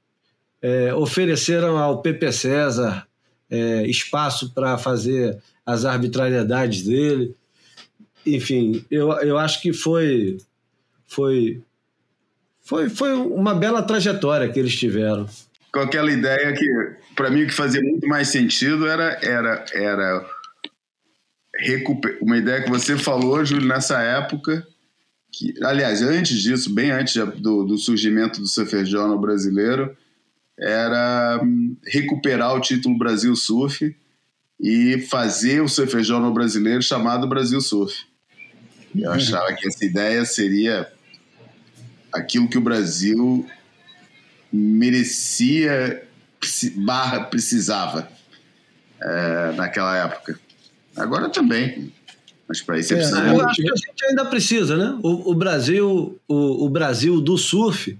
é, ofereceram ao PP César é, espaço para fazer as arbitrariedades dele. Enfim, eu, eu acho que foi, foi, foi, foi uma bela trajetória que eles tiveram. Com aquela ideia que, para mim, o que fazia muito mais sentido era, era, era recuper... uma ideia que você falou, Júlio, nessa época, que, aliás, antes disso, bem antes do, do surgimento do Surfer Journal brasileiro, era hum, recuperar o título Brasil Surf e fazer o Surfer Journal brasileiro chamado Brasil Surf. Eu achava que essa ideia seria aquilo que o Brasil merecia barra precisava é, naquela época. Agora também. Mas para isso é É, preciso. né? Eu acho que a gente ainda precisa, né? O, o Brasil, o, o Brasil do surf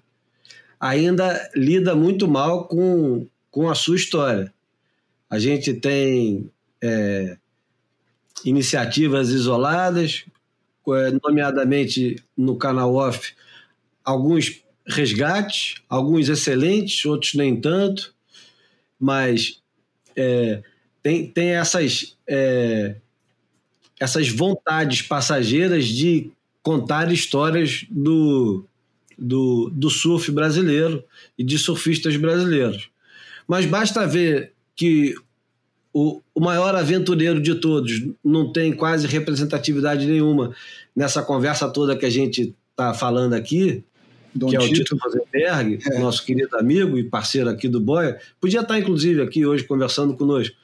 ainda lida muito mal com, com a sua história. A gente tem é, iniciativas isoladas, é, nomeadamente no canal off, alguns resgates, alguns excelentes, outros nem tanto, mas é, tem, tem essas, é, essas vontades passageiras de contar histórias do, do, do surf brasileiro e de surfistas brasileiros. Mas basta ver que o, o maior aventureiro de todos não tem quase representatividade nenhuma nessa conversa toda que a gente está falando aqui, Dom que é o Tito. Tito Rosenberg, É. nosso querido amigo e parceiro aqui do Boia, podia estar inclusive aqui hoje conversando conosco.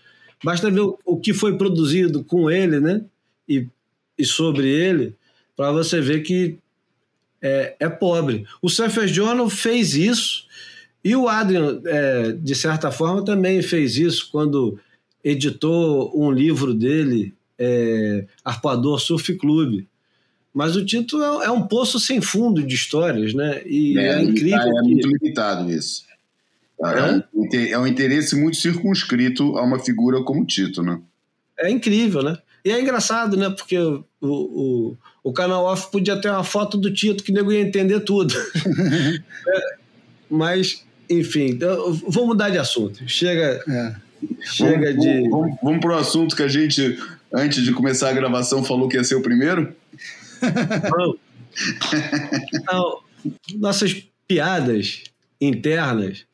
Basta ver o, o que foi produzido com ele, né? E, e sobre ele, para você ver que é, é pobre. O Surfer Journal fez isso e o Adrian, é, de certa forma, também fez isso quando editou um livro dele, é, Arpoador Surf Clube. Mas o título é, é um poço sem fundo de histórias, né? E é, incrível. É, que- muito limitado isso. É, um, inte- é um interesse muito circunscrito a uma figura como Tito, né? É incrível, né? E é engraçado, né? Porque o, o, o canal off podia ter uma foto do Tito que o nego ia entender tudo. [LAUGHS] É, mas, enfim, eu vou mudar de assunto. Chega, É. chega vamos, de. Vamos, vamos pro assunto que a gente, antes de começar a gravação, falou que ia ser o primeiro? Não. Não, nossas piadas internas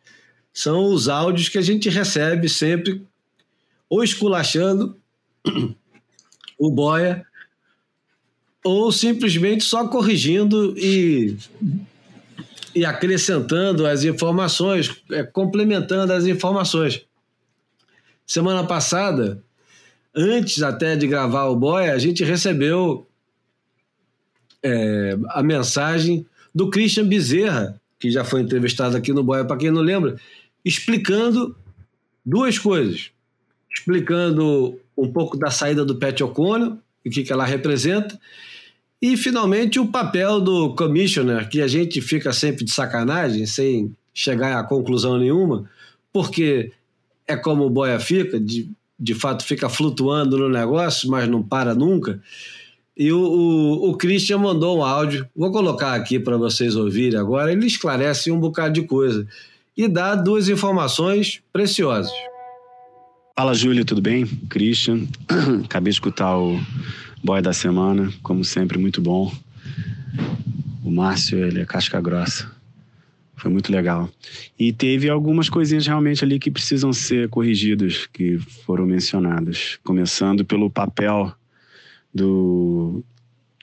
são os áudios que a gente recebe sempre, ou esculachando o boia, ou simplesmente só corrigindo e, e acrescentando as informações, é, complementando as informações. Semana passada, antes até de gravar o boia, a gente recebeu é, a mensagem do Christian Bezerra, que já foi entrevistado aqui no Boia, para quem não lembra, explicando duas coisas. Explicando um pouco da saída do Pat O'Connell, o que, que ela representa, e finalmente o papel do commissioner, que a gente fica sempre de sacanagem, sem chegar a conclusão nenhuma, porque é como o Boia fica, de, de fato fica flutuando no negócio, mas não para nunca. E o, o, o Christian mandou um áudio, vou colocar aqui para vocês ouvirem agora. Ele esclarece um bocado de coisa e dá duas informações preciosas. Fala, Júlio, tudo bem? Christian. [CLEARS THROAT] Acabei de escutar o Boy da Semana, como sempre, muito bom. O Márcio, ele é casca grossa. Foi muito legal. E teve algumas coisinhas realmente ali que precisam ser corrigidas, que foram mencionadas. Começando pelo papel do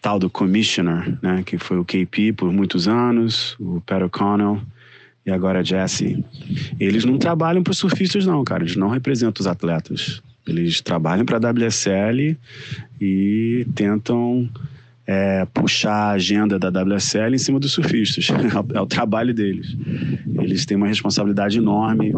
tal do Commissioner, né, que foi o KP por muitos anos, o Pat O'Connell e agora Jesse. Eles não trabalham para surfistas, não, cara. Eles não representam os atletas. Eles trabalham para a WSL e tentam é, puxar a agenda da WSL em cima dos surfistas. [LAUGHS] é o trabalho deles. Eles têm uma responsabilidade enorme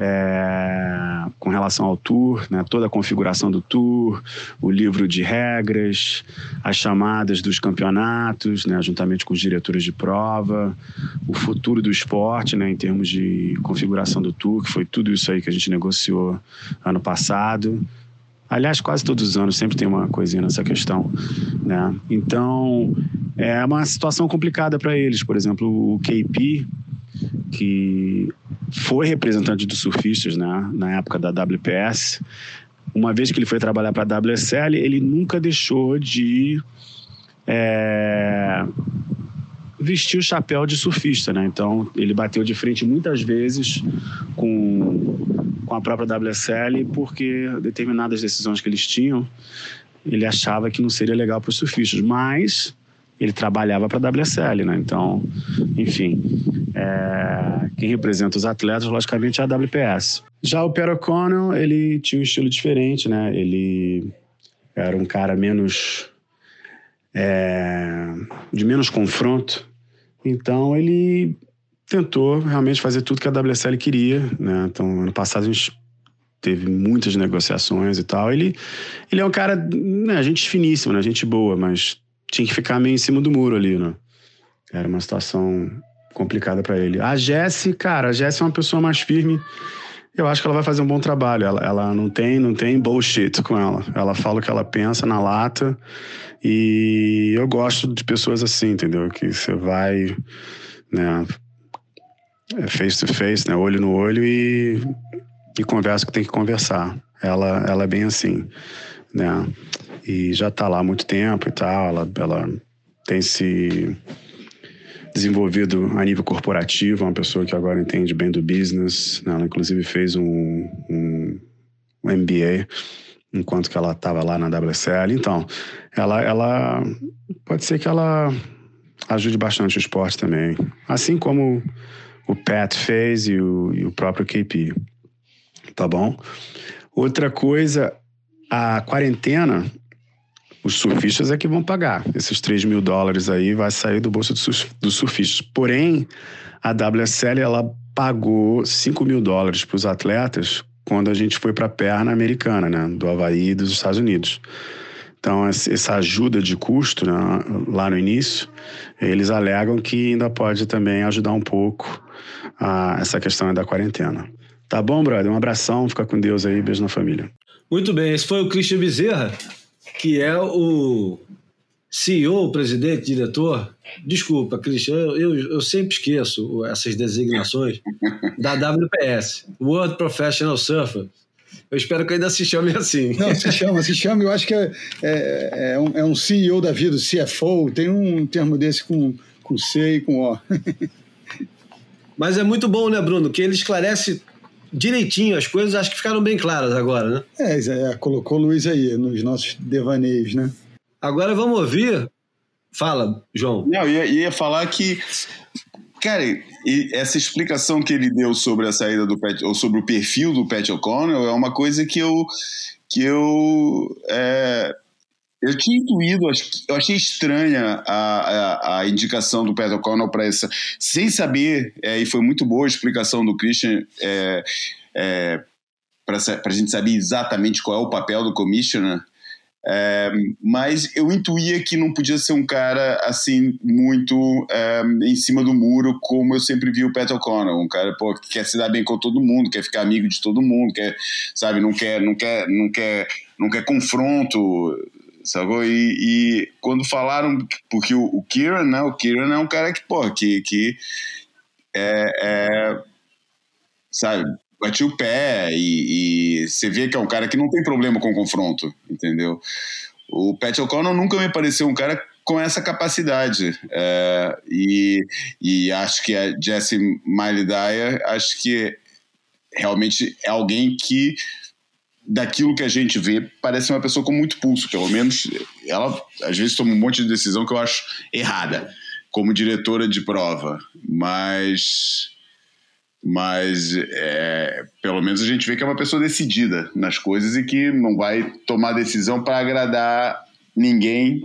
é, com relação ao tour, né? toda a configuração do tour, o livro de regras, as chamadas dos campeonatos, né? juntamente com os diretores de prova, o futuro do esporte, né? em termos de configuração do tour, que foi tudo isso aí que a gente negociou ano passado. Aliás, quase todos os anos sempre tem uma coisinha nessa questão, né? Então, é uma situação complicada para eles. Por exemplo, o KP, que foi representante dos surfistas, né, na época da WPS, uma vez que ele foi trabalhar para a WSL, ele nunca deixou de é, vestir o chapéu de surfista, né? Então, ele bateu de frente muitas vezes com com a própria WSL porque determinadas decisões que eles tinham ele achava que não seria legal para os surfistas, mas ele trabalhava para a WSL, né? Então, enfim, é, quem representa os atletas, logicamente, é a WPS. Já o Perry O'Connell, ele tinha um estilo diferente, né? Ele era um cara menos é, de menos confronto, então ele tentou realmente fazer tudo que a WSL queria, né? Então, ano passado a gente teve muitas negociações e tal. Ele, ele é um cara, né, gente finíssima, né? Gente boa, mas tinha que ficar meio em cima do muro ali, né? Era uma situação complicada para ele. A Jessie, cara, a Jessie é uma pessoa mais firme. Eu acho que ela vai fazer um bom trabalho. Ela, ela não tem, não tem bullshit com ela. Ela fala o que ela pensa na lata. E eu gosto de pessoas assim, entendeu? Que você vai, né, é face to face, né? Olho no olho e, e conversa que tem que conversar. Ela, ela é bem assim, né? E já está lá há muito tempo e tal. Ela, ela tem se desenvolvido a nível corporativo, é uma pessoa que agora entende bem do business. Né? Ela, inclusive, fez um, um, um MBA enquanto que ela estava lá na WSL. Então, ela, ela pode ser que ela ajude bastante o esporte também. Assim como o Pat fez e o, e o próprio KP. Tá bom? Outra coisa, a quarentena, os surfistas é que vão pagar. Esses 3 mil dólares aí vai sair do bolso dos surfistas. Porém, a WSL ela pagou 5 mil dólares para os atletas quando a gente foi para a perna americana, né? Do Havaí e dos Estados Unidos. Então, essa ajuda de custo né, lá no início, eles alegam que ainda pode também ajudar um pouco a essa questão da quarentena. Tá bom, brother? Um abração, fica com Deus aí, beijo na família. Muito bem, esse foi o Christian Bezerra, que é o CEO, presidente, diretor. Desculpa, Christian, eu, eu, eu sempre esqueço essas designações [LAUGHS] da WPS, World Professional Surfer. Eu espero que ainda se chame assim. Não, se [LAUGHS] chama, se chama. Eu acho que é, é, é, um, é um CEO da vida, CFO. Tem um termo desse com, com C e com O. [LAUGHS] Mas é muito bom, né, Bruno? Que ele esclarece direitinho as coisas, acho que ficaram bem claras agora, né? É, é colocou luz aí nos nossos devaneios, né? Agora vamos ouvir. Fala, João. Não, eu ia, ia falar que Cara, essa explicação que ele deu sobre a saída do Pat, ou sobre o perfil do Pat O'Connell é uma coisa que eu que eu é, eu tinha intuído, eu achei estranha a, a, a indicação do Pat O'Connell para essa, sem saber, é, e foi muito boa a explicação do Christian é, é, para a gente saber exatamente qual é o papel do commissioner. É, mas eu intuía que não podia ser um cara assim muito é, em cima do muro, como eu sempre vi o Pat O'Connell, um cara pô, que quer se dar bem com todo mundo, quer ficar amigo de todo mundo, quer, sabe, não quer, não quer, não quer, não quer confronto, sacou? E, e quando falaram, porque o, o Kieran, né, o Kieran é um cara que, pô, que, que é, é sabe, bati o pé e, e, você vê que é um cara que não tem problema com confronto, entendeu? O Pat O'Connell nunca me pareceu um cara com essa capacidade é, e, e acho que a Jessie Miley Dyer acho que realmente é alguém que daquilo que a gente vê parece uma pessoa com muito pulso, pelo menos ela às vezes toma um monte de decisão que eu acho errada como diretora de prova, mas mas é, pelo menos a gente vê que é uma pessoa decidida nas coisas e que não vai tomar decisão para agradar ninguém,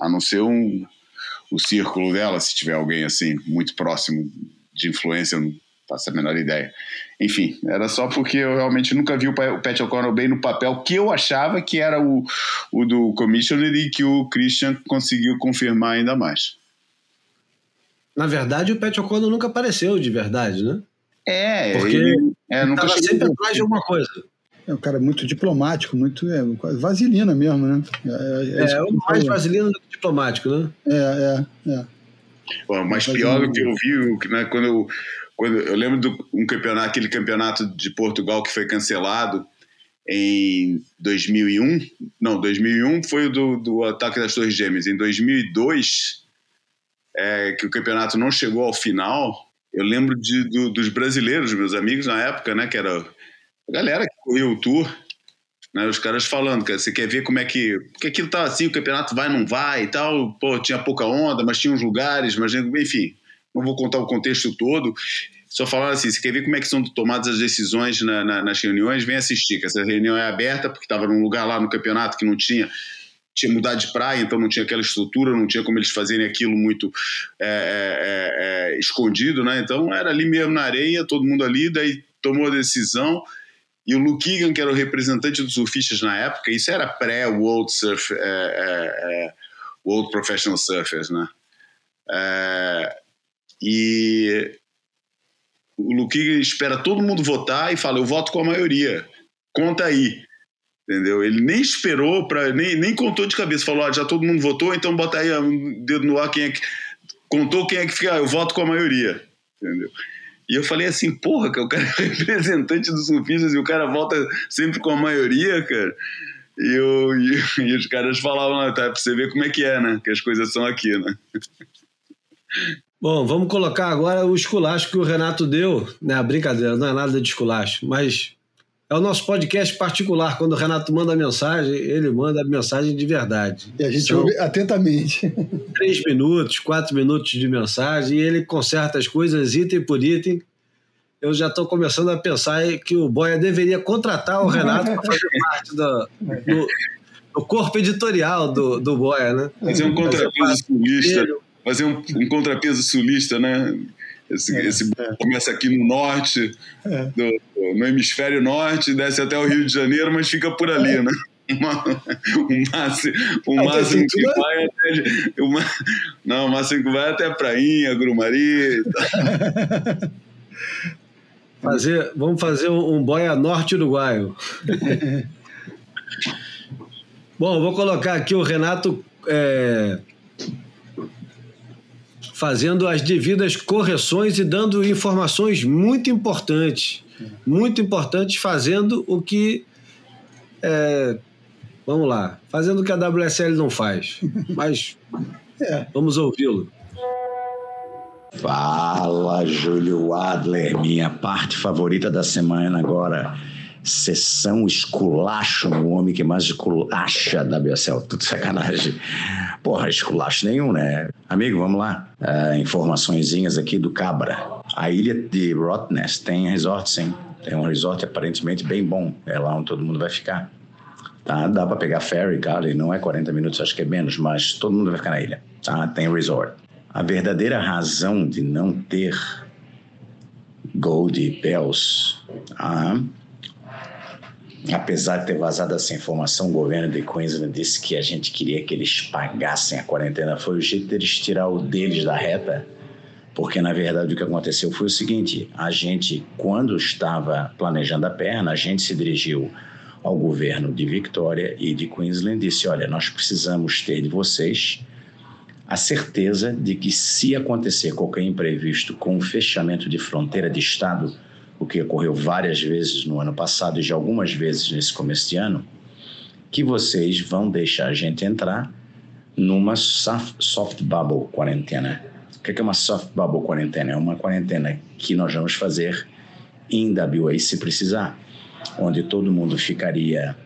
a não ser um, o círculo dela, se tiver alguém assim muito próximo de influência, não faço a menor ideia. Enfim, era só porque eu realmente nunca vi o Pat O'Connell bem no papel que eu achava que era o, o do Commissioner e que o Christian conseguiu confirmar ainda mais. Na verdade, o Pat O'Connell nunca apareceu de verdade, né? É, Porque ele, é, nunca estava sempre atrás de alguma coisa. É um cara muito diplomático, muito é, vaselina mesmo, né? É, é, é mais vaselina do que diplomático, né? É, é, é. Bom, mas pior do que eu vi, né, quando eu, eu lembro de um campeonato, aquele campeonato de Portugal que foi cancelado em 2001, não, 2001 foi o do, do ataque das Torres Gêmeas. Em 2002, é, que o campeonato não chegou ao final, eu lembro de, do, dos brasileiros, meus amigos na época, né? Que era a galera que corria o tour, né? Os caras falando, cara, você quer ver como é que. Porque aquilo tá assim, o campeonato vai, não vai e tal. Pô, tinha pouca onda, mas tinha uns lugares, mas enfim, não vou contar o contexto todo. Só falaram assim: você quer ver como é que são tomadas as decisões na, na, nas reuniões? Vem assistir, que essa reunião é aberta, porque estava num lugar lá no campeonato que não tinha tinha mudado de praia, então não tinha aquela estrutura, não tinha como eles fazerem aquilo muito é, é, é, é, escondido, né? Então era ali mesmo na areia, todo mundo ali, daí tomou a decisão. E o Luke Keegan, que era o representante dos surfistas na época, isso era pré-World Surf, é, é, World Professional Surfers, né? e o Keegan espera todo mundo votar e fala: Eu voto com a maioria, conta aí. Entendeu? Ele nem esperou, pra, nem, nem contou de cabeça. Falou: ah, já todo mundo votou, então bota aí um dedo no ar quem é que. Contou quem é que fica. Ah, eu voto com a maioria. Entendeu? E eu falei assim: porra, que o cara é [LAUGHS] representante dos surfistas e o cara volta sempre com a maioria, cara. E, eu, e, [LAUGHS] e os caras falavam: ah, tá, pra você ver como é que é, né? Que as coisas são aqui, né? [LAUGHS] Bom, vamos colocar agora o esculacho que o Renato deu. Né, brincadeira, não é nada de esculacho, mas é o nosso podcast particular. Quando o Renato manda a mensagem, ele manda a mensagem de verdade. E a gente São ouve atentamente. Três [LAUGHS] minutos, quatro minutos de mensagem, e ele conserta as coisas item por item. Eu já estou começando a pensar que o Boia deveria contratar o Renato para fazer [LAUGHS] parte do, do, do, corpo editorial do, do Boia, né? Fazer um contrapeso sulista. Fazer um, um contrapeso sulista, né? Esse, é, esse é. começa aqui no norte, é. do, no hemisfério norte, desce até o Rio de Janeiro, mas fica por ali, é. né? Uma, o máximo, o máximo que vai até. Uma, não, o máximo que vai até Prainha, Grumari. [LAUGHS] Fazer, vamos fazer um, um boia norte uruguaio. [LAUGHS] Bom, vou colocar aqui o Renato é, fazendo as devidas correções e dando informações muito importantes. Muito importantes, fazendo o que. É, vamos lá, fazendo o que a WSL não faz. Mas [LAUGHS] é. vamos ouvi-lo. Fala, Júlio Adler, minha parte favorita da semana agora sessão esculacho no homem que mais esculacha da BSL. Tudo sacanagem. Porra, esculacho nenhum, né? Amigo, vamos lá. Uh, informaçõezinhas aqui do Cabra. A ilha de Rottnest tem resort, sim. Tem um resort aparentemente bem bom. É lá onde todo mundo vai ficar. Tá? Dá para pegar ferry, cara, e não é 40 minutos, acho que é menos, mas todo mundo vai ficar na ilha. Tá? Tem resort. A verdadeira razão de não ter Gold Bells ah, apesar de ter vazado essa informação, o governo de Queensland disse que a gente queria que eles pagassem a quarentena. Foi o jeito deles tirar o deles da reta, porque na verdade o que aconteceu foi o seguinte: a gente, quando estava planejando a perna, a gente se dirigiu ao governo de Victoria e de Queensland e disse: olha, nós precisamos ter de vocês a certeza de que se acontecer qualquer imprevisto com o fechamento de fronteira de estado o que ocorreu várias vezes no ano passado e já algumas vezes nesse começo de ano, que vocês vão deixar a gente entrar numa soft bubble quarentena. O que é uma soft bubble quarentena? É uma quarentena que nós vamos fazer em WA se precisar, onde todo mundo ficaria,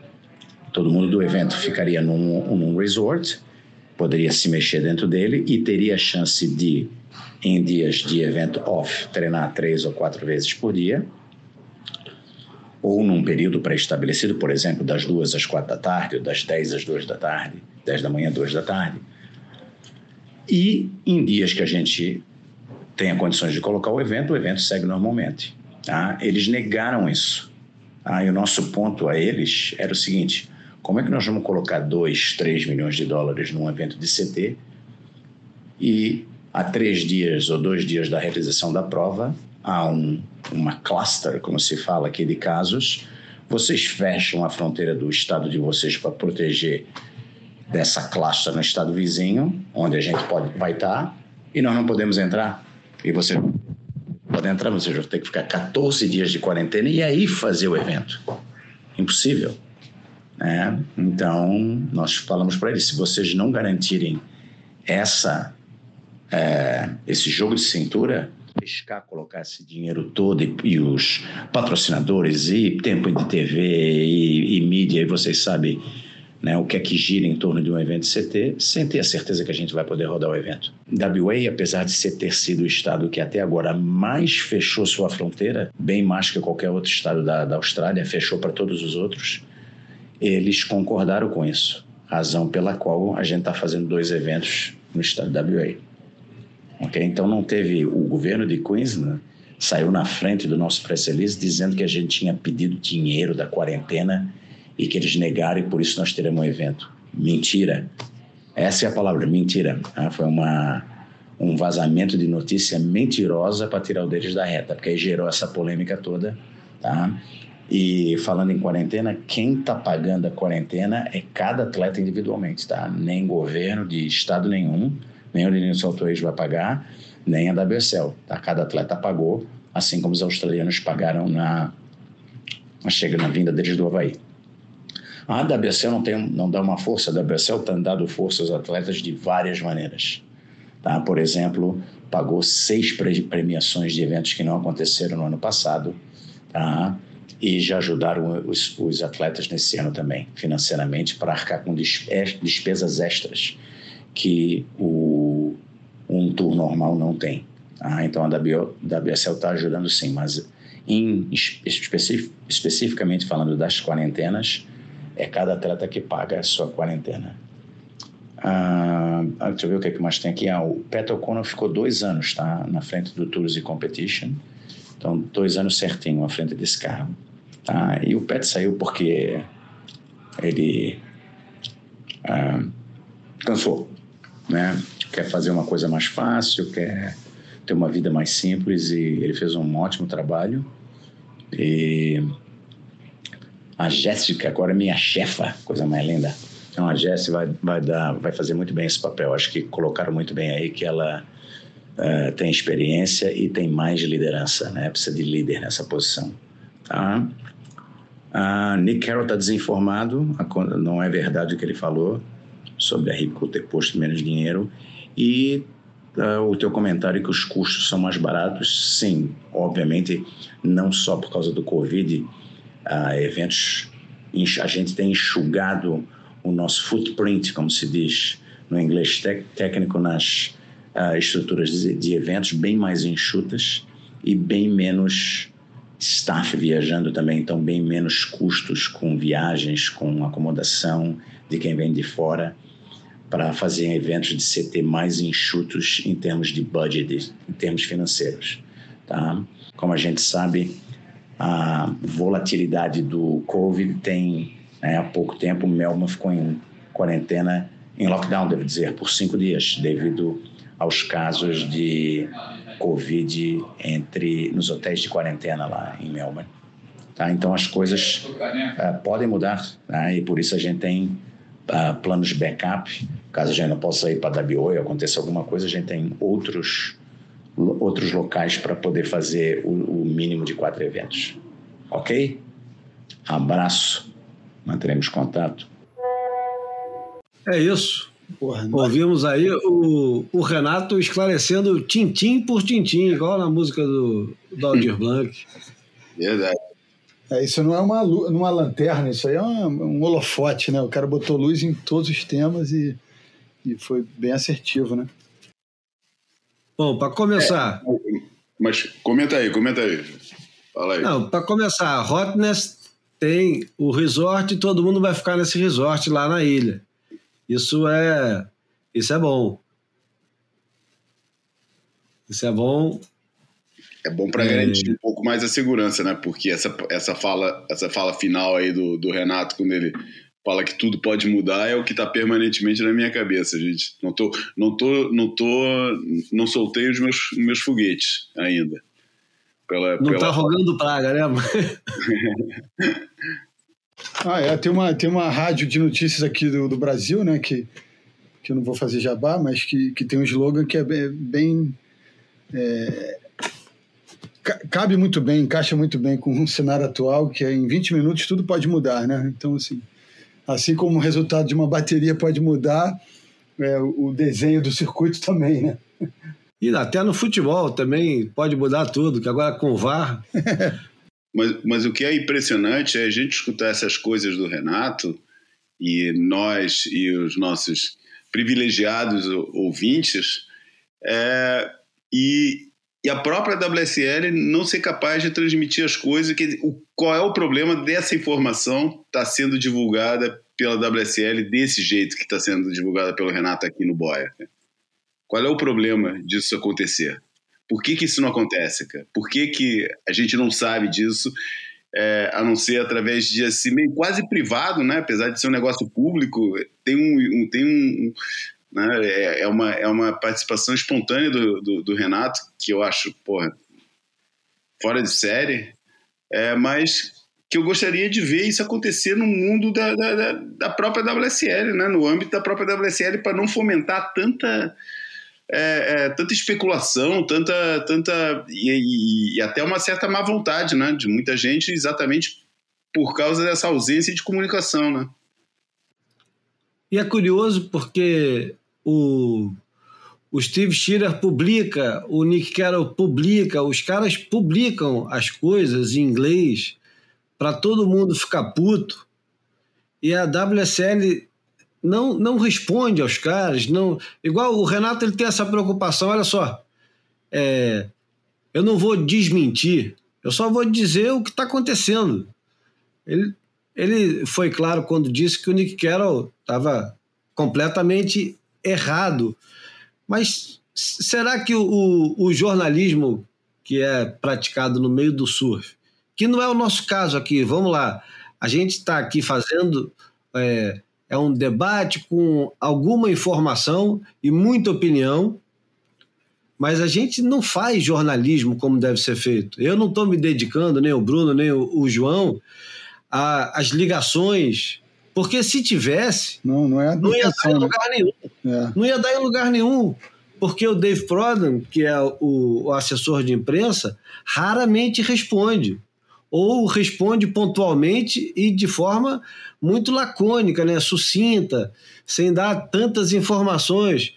todo mundo do evento ficaria num, num resort, poderia se mexer dentro dele e teria a chance de em dias de evento off, treinar três ou quatro vezes por dia, ou num período pré-estabelecido, por exemplo, das duas às quatro da tarde, ou das dez às duas da tarde, dez da manhã, duas da tarde. E em dias que a gente tenha condições de colocar o evento, o evento segue normalmente. Tá? Eles negaram isso. Ah, e o nosso ponto a eles era o seguinte: como é que nós vamos colocar 2, 3 milhões de dólares num evento de CT e a três dias ou dois dias da realização da prova, há um, uma cluster, como se fala aqui, de casos. Vocês fecham a fronteira do estado de vocês para proteger dessa cluster no estado vizinho, onde a gente pode, vai estar, e nós não podemos entrar. E você pode entrar, vocês vão ter que ficar 14 dias de quarentena e aí fazer o evento. Impossível. Né? Então, nós falamos para eles: se vocês não garantirem essa é, esse jogo de cintura, arriscar colocar esse dinheiro todo e, e, os patrocinadores e tempo de TV e, e mídia, e vocês sabem né, o que é que gira em torno de um evento CT, sem ter a certeza que a gente vai poder rodar o evento. WA, apesar de ser, ter sido o estado que até agora mais fechou sua fronteira, bem mais que qualquer outro estado da, da Austrália, fechou para todos os outros, eles concordaram com isso, razão pela qual a gente está fazendo dois eventos no estado WA. Então não teve o governo de Queensland saiu na frente do nosso press release dizendo que a gente tinha pedido dinheiro da quarentena e que eles negaram e por isso nós teremos um evento. Mentira. Essa é a palavra, mentira. Ah, foi uma, um vazamento de notícia mentirosa para tirar o deles da reta, porque aí gerou essa polêmica toda. Tá? E falando em quarentena, quem está pagando a quarentena é cada atleta individualmente, tá? Nem governo de estado nenhum nem o Linus Auto vai pagar, nem a WSL. Tá? Cada atleta pagou, assim como os australianos pagaram na, na chega na vinda deles do Havaí. A WSL não, tem, não dá uma força, a WSL tem dado força aos atletas de várias maneiras. Tá? Por exemplo, pagou seis premiações de eventos que não aconteceram no ano passado, tá? e já ajudaram os, os atletas nesse ano também, financeiramente, para arcar com despesas extras que o, tour normal não tem. Tá? Então a WSL está ajudando sim, mas em, especific, especificamente falando das quarentenas, é cada atleta que paga a sua quarentena. Ah, ah deixa eu ver o que, é que mais tem aqui. Ah, o Pat O'Connor ficou dois anos tá, na frente do Tours e Competition. Então, dois anos certinho à frente desse carro. Tá? E o Pat saiu porque ele ah, cansou né? Quer fazer uma coisa mais fácil, quer ter uma vida mais simples e ele fez um ótimo trabalho. E a Jéssica agora é minha chefa, coisa mais linda. Então a Jéssica vai, vai, dar, vai fazer muito bem esse papel. Acho que colocaram muito bem aí que ela uh, tem experiência e tem mais liderança, né? Precisa de líder nessa posição, tá? A Nick Carroll está desinformado, não é verdade o que ele falou sobre a Ripco ter posto menos dinheiro e uh, o teu comentário que os custos são mais baratos, sim, obviamente não só por causa do Covid, uh, eventos, a gente tem enxugado o nosso footprint, como se diz no inglês técnico, nas uh, estruturas de, de eventos bem mais enxutas e bem menos staff viajando também, então bem menos custos com viagens, com acomodação de quem vem de fora para fazer eventos de CT mais enxutos em termos de budget, em termos financeiros. Tá? Como a gente sabe, a volatilidade do Covid tem, né, há pouco tempo, Melbourne ficou em quarentena, em lockdown, devo dizer, por cinco dias, devido aos casos de Covid entre nos hotéis de quarentena lá em Melbourne. Tá? Então as coisas uh, podem mudar né? e por isso a gente tem uh, planos de backup. Caso a gente não possa ir para WO e aconteça alguma coisa, a gente tem outros outros locais para poder fazer o, o, mínimo de quatro eventos. Ok? Abraço, manteremos contato. É isso. Porra, Ouvimos aí o, o, Renato esclarecendo tintim por tintim, igual na música do, do Aldir Blanc. [LAUGHS] Verdade. É, isso não é uma, uma lanterna, isso aí é um, um holofote, né? O cara botou luz em todos os temas e, e foi bem assertivo, né? Bom, para começar. É, mas comenta aí, comenta aí. Fala aí. Não, para começar, Hotness tem o resort e todo mundo vai ficar nesse resort lá na ilha. Isso é, isso é bom. Isso é bom. É bom para é... garantir um pouco mais a segurança, né? Porque essa, essa, fala, essa fala final aí do, do Renato, quando ele fala que tudo pode mudar, é o que está permanentemente na minha cabeça, gente. Não tô, não tô, não tô, não soltei os meus, meus foguetes ainda. Pela, não está rogando praga, né? [LAUGHS] Ah, é, tem uma, tem uma rádio de notícias aqui do, do Brasil, né, que, que eu não vou fazer jabá, mas que, que tem um slogan que é bem... bem é, cabe muito bem, encaixa muito bem com o cenário atual, que é em 20 minutos tudo pode mudar, né? Então, assim, assim como o resultado de uma bateria pode mudar, é, o desenho do circuito também, né? [LAUGHS] E até no futebol também pode mudar tudo, que agora com o VAR [LAUGHS] Mas, mas o que é impressionante é a gente escutar essas coisas do Renato e nós e os nossos privilegiados ouvintes é, e, e a própria WSL não ser capaz de transmitir as coisas. Que, o, qual é o problema dessa informação estar tá sendo divulgada pela WSL desse jeito que está sendo divulgada pelo Renato aqui no Boia? Qual é o problema disso acontecer? Por que, que isso não acontece, cara? Por que, que a gente não sabe disso, é, a não ser através de assim, meio quase privado, né? Apesar de ser um negócio público, tem um, um tem um, né? É, é, uma, é uma participação espontânea do, do, do, Renato que eu acho, porra, fora de série, é, mas que eu gostaria de ver isso acontecer no mundo da, da, da própria WSL, né? No âmbito da própria WSL, para não fomentar tanta é, é, tanta especulação, tanta, tanta e, e, até uma certa má vontade, né, de muita gente, exatamente por causa dessa ausência de comunicação, né? E é curioso porque o, o Steve Shearer publica, o Nick Carroll publica, os caras publicam as coisas em inglês para todo mundo ficar puto. E a WSL não, não responde aos caras, não. Igual o Renato ele tem essa preocupação, olha só. É, eu não vou desmentir, eu só vou dizer o que está acontecendo. Ele, ele foi claro quando disse que o Nick Carroll estava completamente errado. Mas será que o, o, jornalismo que é praticado no meio do surf, que não é o nosso caso aqui, vamos lá, a gente está aqui fazendo é, é um debate com alguma informação e muita opinião, mas a gente não faz jornalismo como deve ser feito. Eu não estou me dedicando, nem o Bruno, nem o, o João, às ligações, porque se tivesse, não, não, é não ia dar em né? lugar nenhum. É. Não ia dar em lugar nenhum. Porque o Dave Prodan, que é o, o assessor de imprensa, raramente responde ou responde pontualmente e de forma muito lacônica, né, sucinta, sem dar tantas informações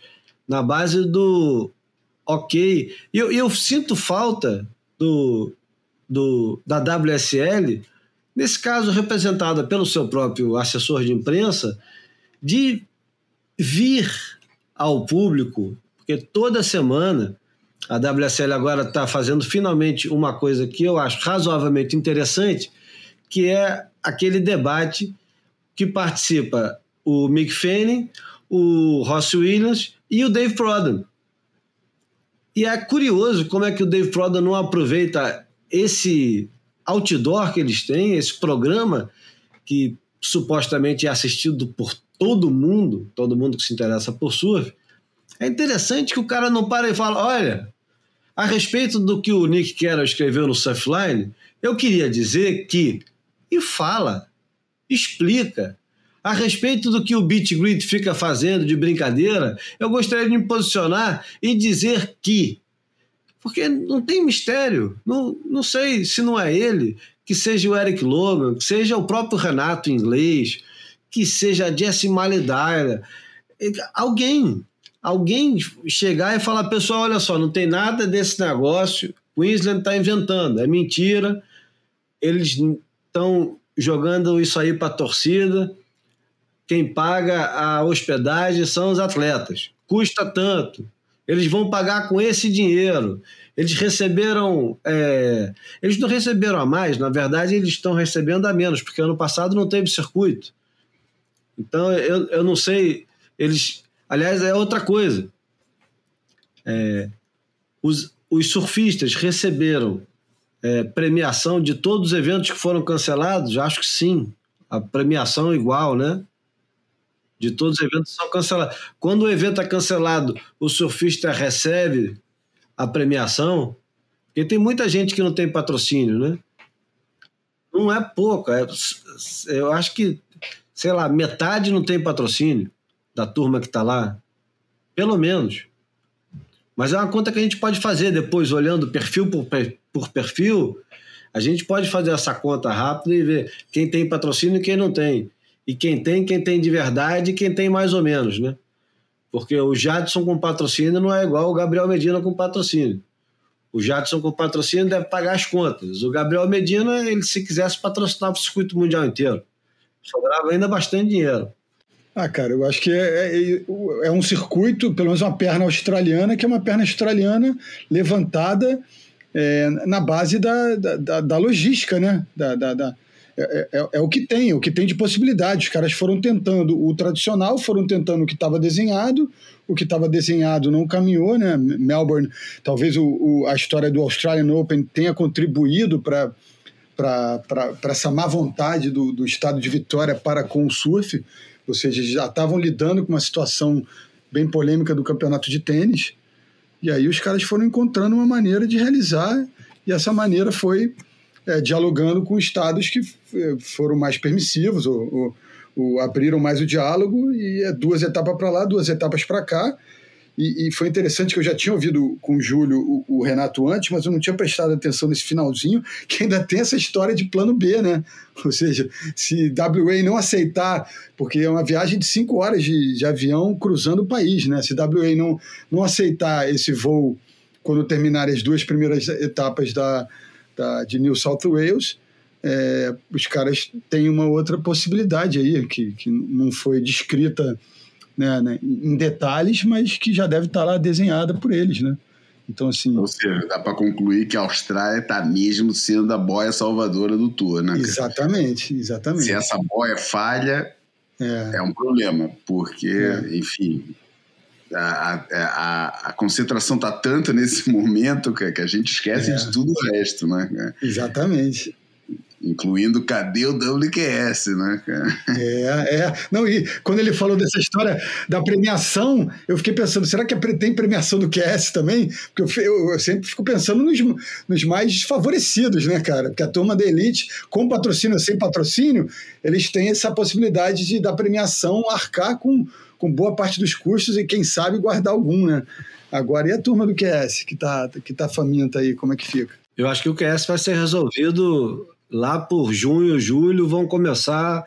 na base do ok. E eu, eu sinto falta do, do, da WSL, nesse caso representada pelo seu próprio assessor de imprensa, de vir ao público, porque toda semana a WSL agora está fazendo finalmente uma coisa que eu acho razoavelmente interessante, que é aquele debate que participa o Mick Fanning, o Ross Williams e o Dave Prodan. E é curioso como é que o Dave Prodan não aproveita esse outdoor que eles têm, esse programa que supostamente é assistido por todo mundo, todo mundo que se interessa por surf, é interessante que o cara não para e fala: olha, a respeito do que o Nick Carroll escreveu no Surfline, eu queria dizer que. E fala, explica. A respeito do que o Beat Grid fica fazendo de brincadeira, eu gostaria de me posicionar e dizer que. Porque não tem mistério. Não, não sei se não é ele, que seja o Eric Logan, que seja o próprio Renato em inglês, que seja a Jessie. Alguém alguém chegar e falar, pessoal, olha só, não tem nada desse negócio, o Queensland está inventando, é mentira, eles estão jogando isso aí para a torcida, quem paga a hospedagem são os atletas, custa tanto, eles vão pagar com esse dinheiro, eles receberam, é, eles não receberam a mais, na verdade eles estão recebendo a menos, porque ano passado não teve circuito, então eu, eu não sei, eles Aliás, é outra coisa. É, os, os surfistas receberam é, premiação de todos os eventos que foram cancelados? Acho que sim. A premiação é igual, né? De todos os eventos são cancelados. Quando o evento é cancelado, o surfista recebe a premiação, porque tem muita gente que não tem patrocínio, né? Não é pouco. É, eu acho que, sei lá, metade não tem patrocínio da turma que está lá? Pelo menos. Mas é uma conta que a gente pode fazer depois, olhando perfil por, por perfil. A gente pode fazer essa conta rápida e ver quem tem patrocínio e quem não tem. E quem tem, quem tem de verdade e quem tem mais ou menos, né? Porque o Jadson com patrocínio não é igual o Gabriel Medina com patrocínio. O Jadson com patrocínio deve pagar as contas. O Gabriel Medina, ele se quisesse patrocinar o circuito mundial inteiro. Sobrava ainda bastante dinheiro. Ah, cara, eu acho que é, é, é, um circuito, pelo menos uma perna australiana, que é uma perna australiana levantada é, na base da, da, da, logística, né? Da, da, da é, é, é, o que tem, o que tem de possibilidade. Os caras foram tentando o tradicional, foram tentando o que estava desenhado, o que estava desenhado não caminhou, né? Melbourne, talvez o, o, a história do Australian Open tenha contribuído para para essa má vontade do, do estado de Vitória para com o surf, ou seja, já estavam lidando com uma situação bem polêmica do campeonato de tênis, e aí os caras foram encontrando uma maneira de realizar, e essa maneira foi é, dialogando com estados que é, foram mais permissivos, ou, ou, ou abriram mais o diálogo, e é duas etapas para lá, duas etapas para cá, e, e, foi interessante que eu já tinha ouvido com o Júlio o, o, Renato antes, mas eu não tinha prestado atenção nesse finalzinho, que ainda tem essa história de plano B, né? [LAUGHS] Ou seja, se WA não aceitar, porque é uma viagem de cinco horas de, de avião cruzando o país, né? Se WA não, não aceitar esse voo quando terminarem as duas primeiras etapas da, da, de New South Wales, é, os caras têm uma outra possibilidade aí, que, que não foi descrita né, né, em detalhes, mas que já deve estar lá desenhada por eles, né? Então, assim. Ou seja, dá para concluir que a Austrália está mesmo sendo a boia salvadora do tour, né? Exatamente, exatamente. Se essa boia falha, é, é um problema, porque, é. enfim, a, a, a, concentração está tanta nesse [LAUGHS] momento que, que a gente esquece é. de tudo o resto, né? Exatamente incluindo cadê o WQS, né, É, é. Não, e quando ele falou dessa história da premiação, eu fiquei pensando, será que tem premiação do QS também? Porque eu, eu, sempre fico pensando nos, nos mais desfavorecidos, né, cara? Porque a turma da elite, com patrocínio ou sem patrocínio, eles têm essa possibilidade de da premiação arcar com, com boa parte dos custos e, quem sabe, guardar algum, né? Agora, e a turma do QS, que tá, que tá faminta aí, como é que fica? Eu acho que o QS vai ser resolvido lá por junho, julho, vão começar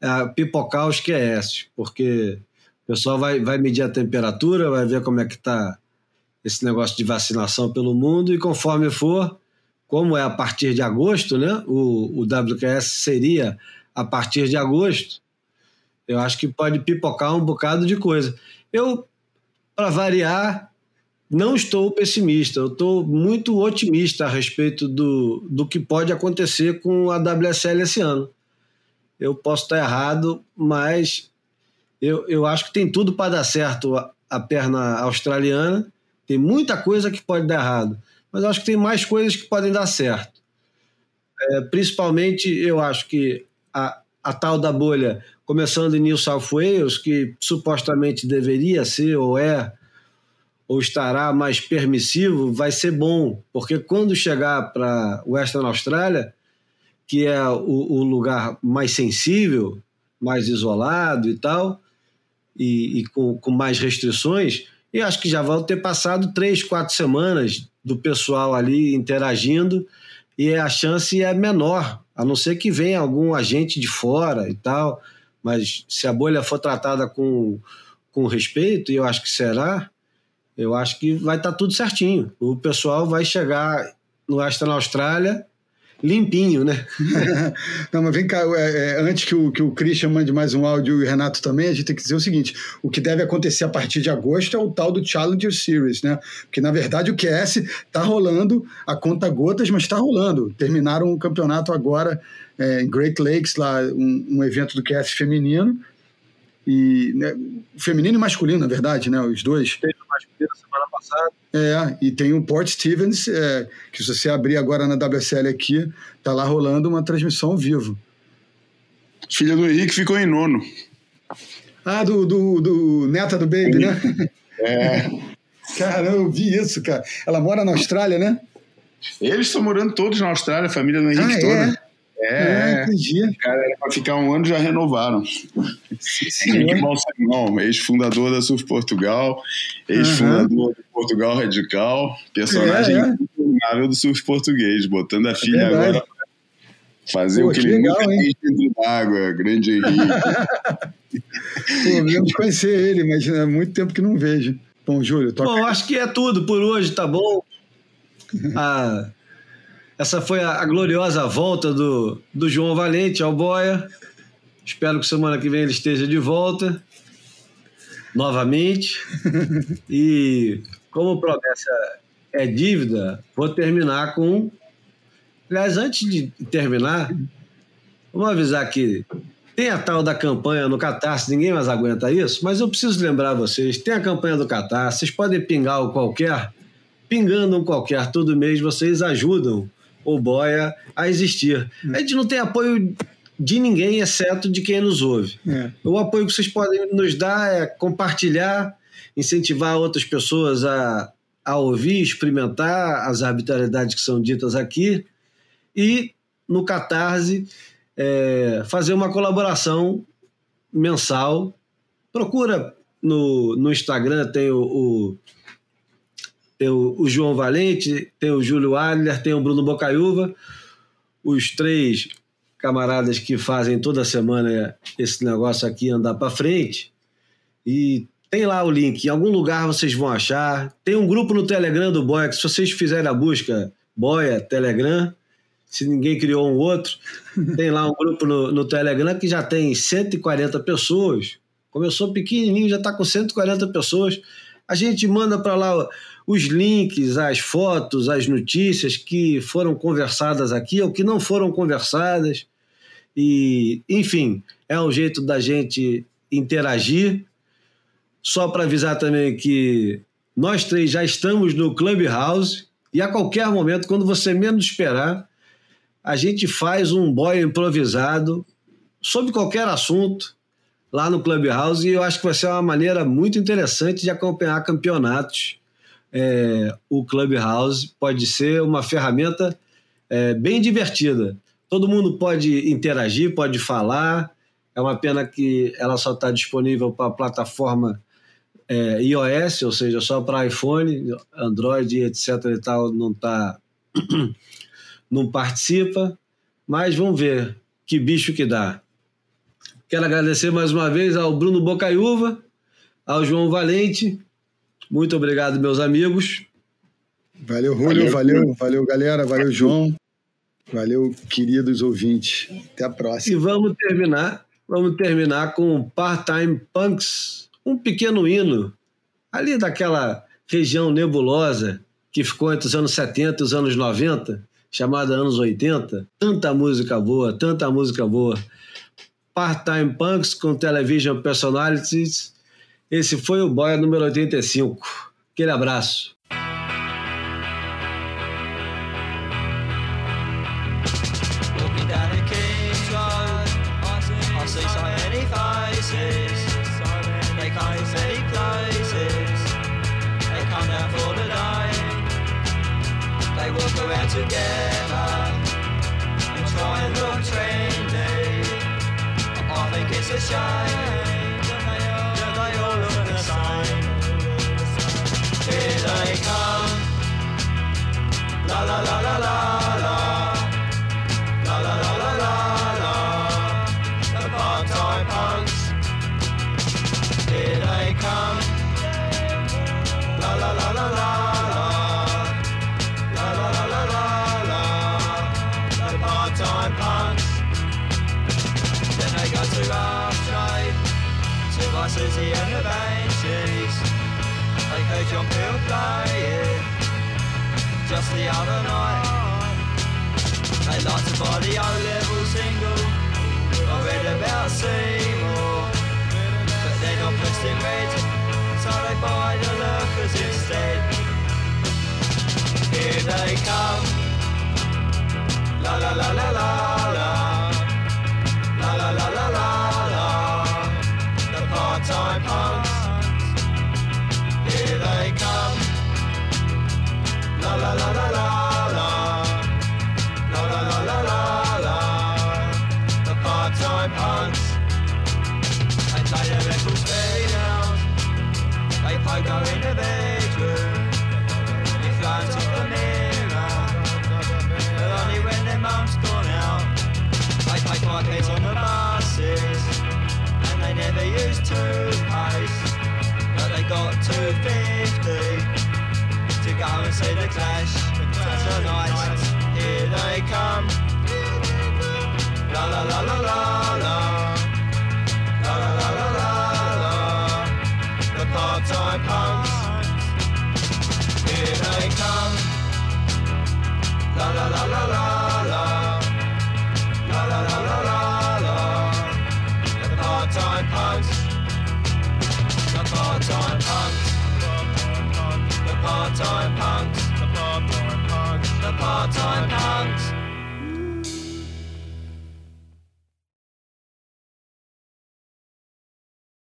a pipocar os QS, porque o pessoal vai, vai medir a temperatura, vai ver como é que está esse negócio de vacinação pelo mundo, e conforme for, como é a partir de agosto, né? O, o WQS seria a partir de agosto, eu acho que pode pipocar um bocado de coisa. Eu, para variar, não estou pessimista, eu estou muito otimista a respeito do, do que pode acontecer com a WSL esse ano. Eu posso estar errado, mas eu, eu acho que tem tudo para dar certo a, a perna australiana. Tem muita coisa que pode dar errado, mas acho que tem mais coisas que podem dar certo. É, principalmente, eu acho que a, a tal da bolha, começando em New South Wales, que supostamente deveria ser ou é ou estará mais permissivo, vai ser bom, porque quando chegar para Western Austrália, que é o, o, lugar mais sensível, mais isolado e tal, e, e com, com, mais restrições, eu acho que já vão ter passado três, quatro semanas do pessoal ali interagindo e a chance é menor, a não ser que venha algum agente de fora e tal, mas se a bolha for tratada com, com respeito, e eu acho que será, eu acho que vai estar tá tudo certinho. O pessoal vai chegar no Astra na Austrália limpinho, né? [LAUGHS] Não, mas vem cá, é, é, antes que o, que o Christian mande mais um áudio e o Renato também, a gente tem que dizer o seguinte: o que deve acontecer a partir de agosto é o tal do Challenger Series, né? Porque na verdade o QS está rolando a conta gotas, mas está rolando. Terminaram o campeonato agora é, em Great Lakes, lá, um, um evento do QS feminino e né, feminino e masculino, na verdade, né? Os dois. Teve o masculino semana passada. É, e tem o Port Stevens, é, que se você abrir agora na WSL aqui, tá lá rolando uma transmissão ao vivo. Filha do Henrique ficou em nono. Ah, do, do, do neta do Baby, né? É. cara, eu vi isso, cara. Ela mora na Austrália, né? Eles estão morando todos na Austrália, a família do Henrique ah, toda. É? É, entendi. Cara, era pra ficar um ano já renovaram. Henrique Balsemão, ex-fundador da Surf Portugal, ex-fundador uhum. do Portugal Radical, personagem é, é. do surf português, botando a filha é agora pra fazer Pô, o que, que ele legal, nunca fez dentro d'água, grande Henrique. [LAUGHS] Pô, de conhecer ele, mas há muito tempo que não vejo. Bom, Júlio, toca. Bom, acho que é tudo por hoje, tá bom? Ah, [LAUGHS] essa foi a, a, gloriosa volta do, do João Valente ao Boia. Espero que semana que vem ele esteja de volta novamente. [LAUGHS] e como promessa é dívida, vou terminar com. Aliás, antes de terminar, vamos avisar que tem a tal da campanha no Catarse, ninguém mais aguenta isso, mas eu preciso lembrar vocês: tem a campanha do Catarse, vocês podem pingar o qualquer, pingando um qualquer todo mês, vocês ajudam o Boia a existir. A gente não tem apoio de ninguém, exceto de quem nos ouve. É. O apoio que vocês podem nos dar é compartilhar, incentivar outras pessoas a, a ouvir, experimentar as arbitrariedades que são ditas aqui e, no Catarse, é, fazer uma colaboração mensal. Procura no, no Instagram, tem o, o tem o, o João Valente, tem o Júlio Adler, tem o Bruno Bocaiúva, os três camaradas que fazem toda semana esse negócio aqui andar para frente. E tem lá o link, em algum lugar vocês vão achar. Tem um grupo no Telegram do Boia, que se vocês fizerem a busca Boia Telegram, se ninguém criou um outro, [LAUGHS] tem lá um grupo no, no Telegram que já tem 140 pessoas. Começou pequenininho, já está com 140 pessoas. A gente manda para lá os links, as fotos, as notícias que foram conversadas aqui ou que não foram conversadas. E, enfim, é um jeito da gente interagir. Só para avisar também que nós três já estamos no Clubhouse e a qualquer momento, quando você menos esperar, a gente faz um boy improvisado sobre qualquer assunto lá no Clubhouse e eu acho que vai ser uma maneira muito interessante de acompanhar campeonatos é, o Clubhouse pode ser uma ferramenta é, bem divertida. Todo mundo pode interagir, pode falar. É uma pena que ela só está disponível para a plataforma é, iOS, ou seja, só para iPhone, Android, etc. e tal, não tá, [CLEARS THROAT] não participa. Mas vamos ver que bicho que dá. Quero agradecer mais uma vez ao Bruno Bocaiúva, ao João Valente muito obrigado, meus amigos. Valeu, Rúlio. Valeu, valeu, valeu, galera. Valeu, João. Valeu, queridos ouvintes. Até a próxima. E vamos terminar, vamos terminar com Part-Time Punks, um pequeno hino ali daquela região nebulosa que ficou entre os anos 70 e os anos 90, chamada anos 80. Tanta música boa, tanta música boa. Part-Time Punks com Television Personalities esse foi o Boia número 85. Aquele abraço.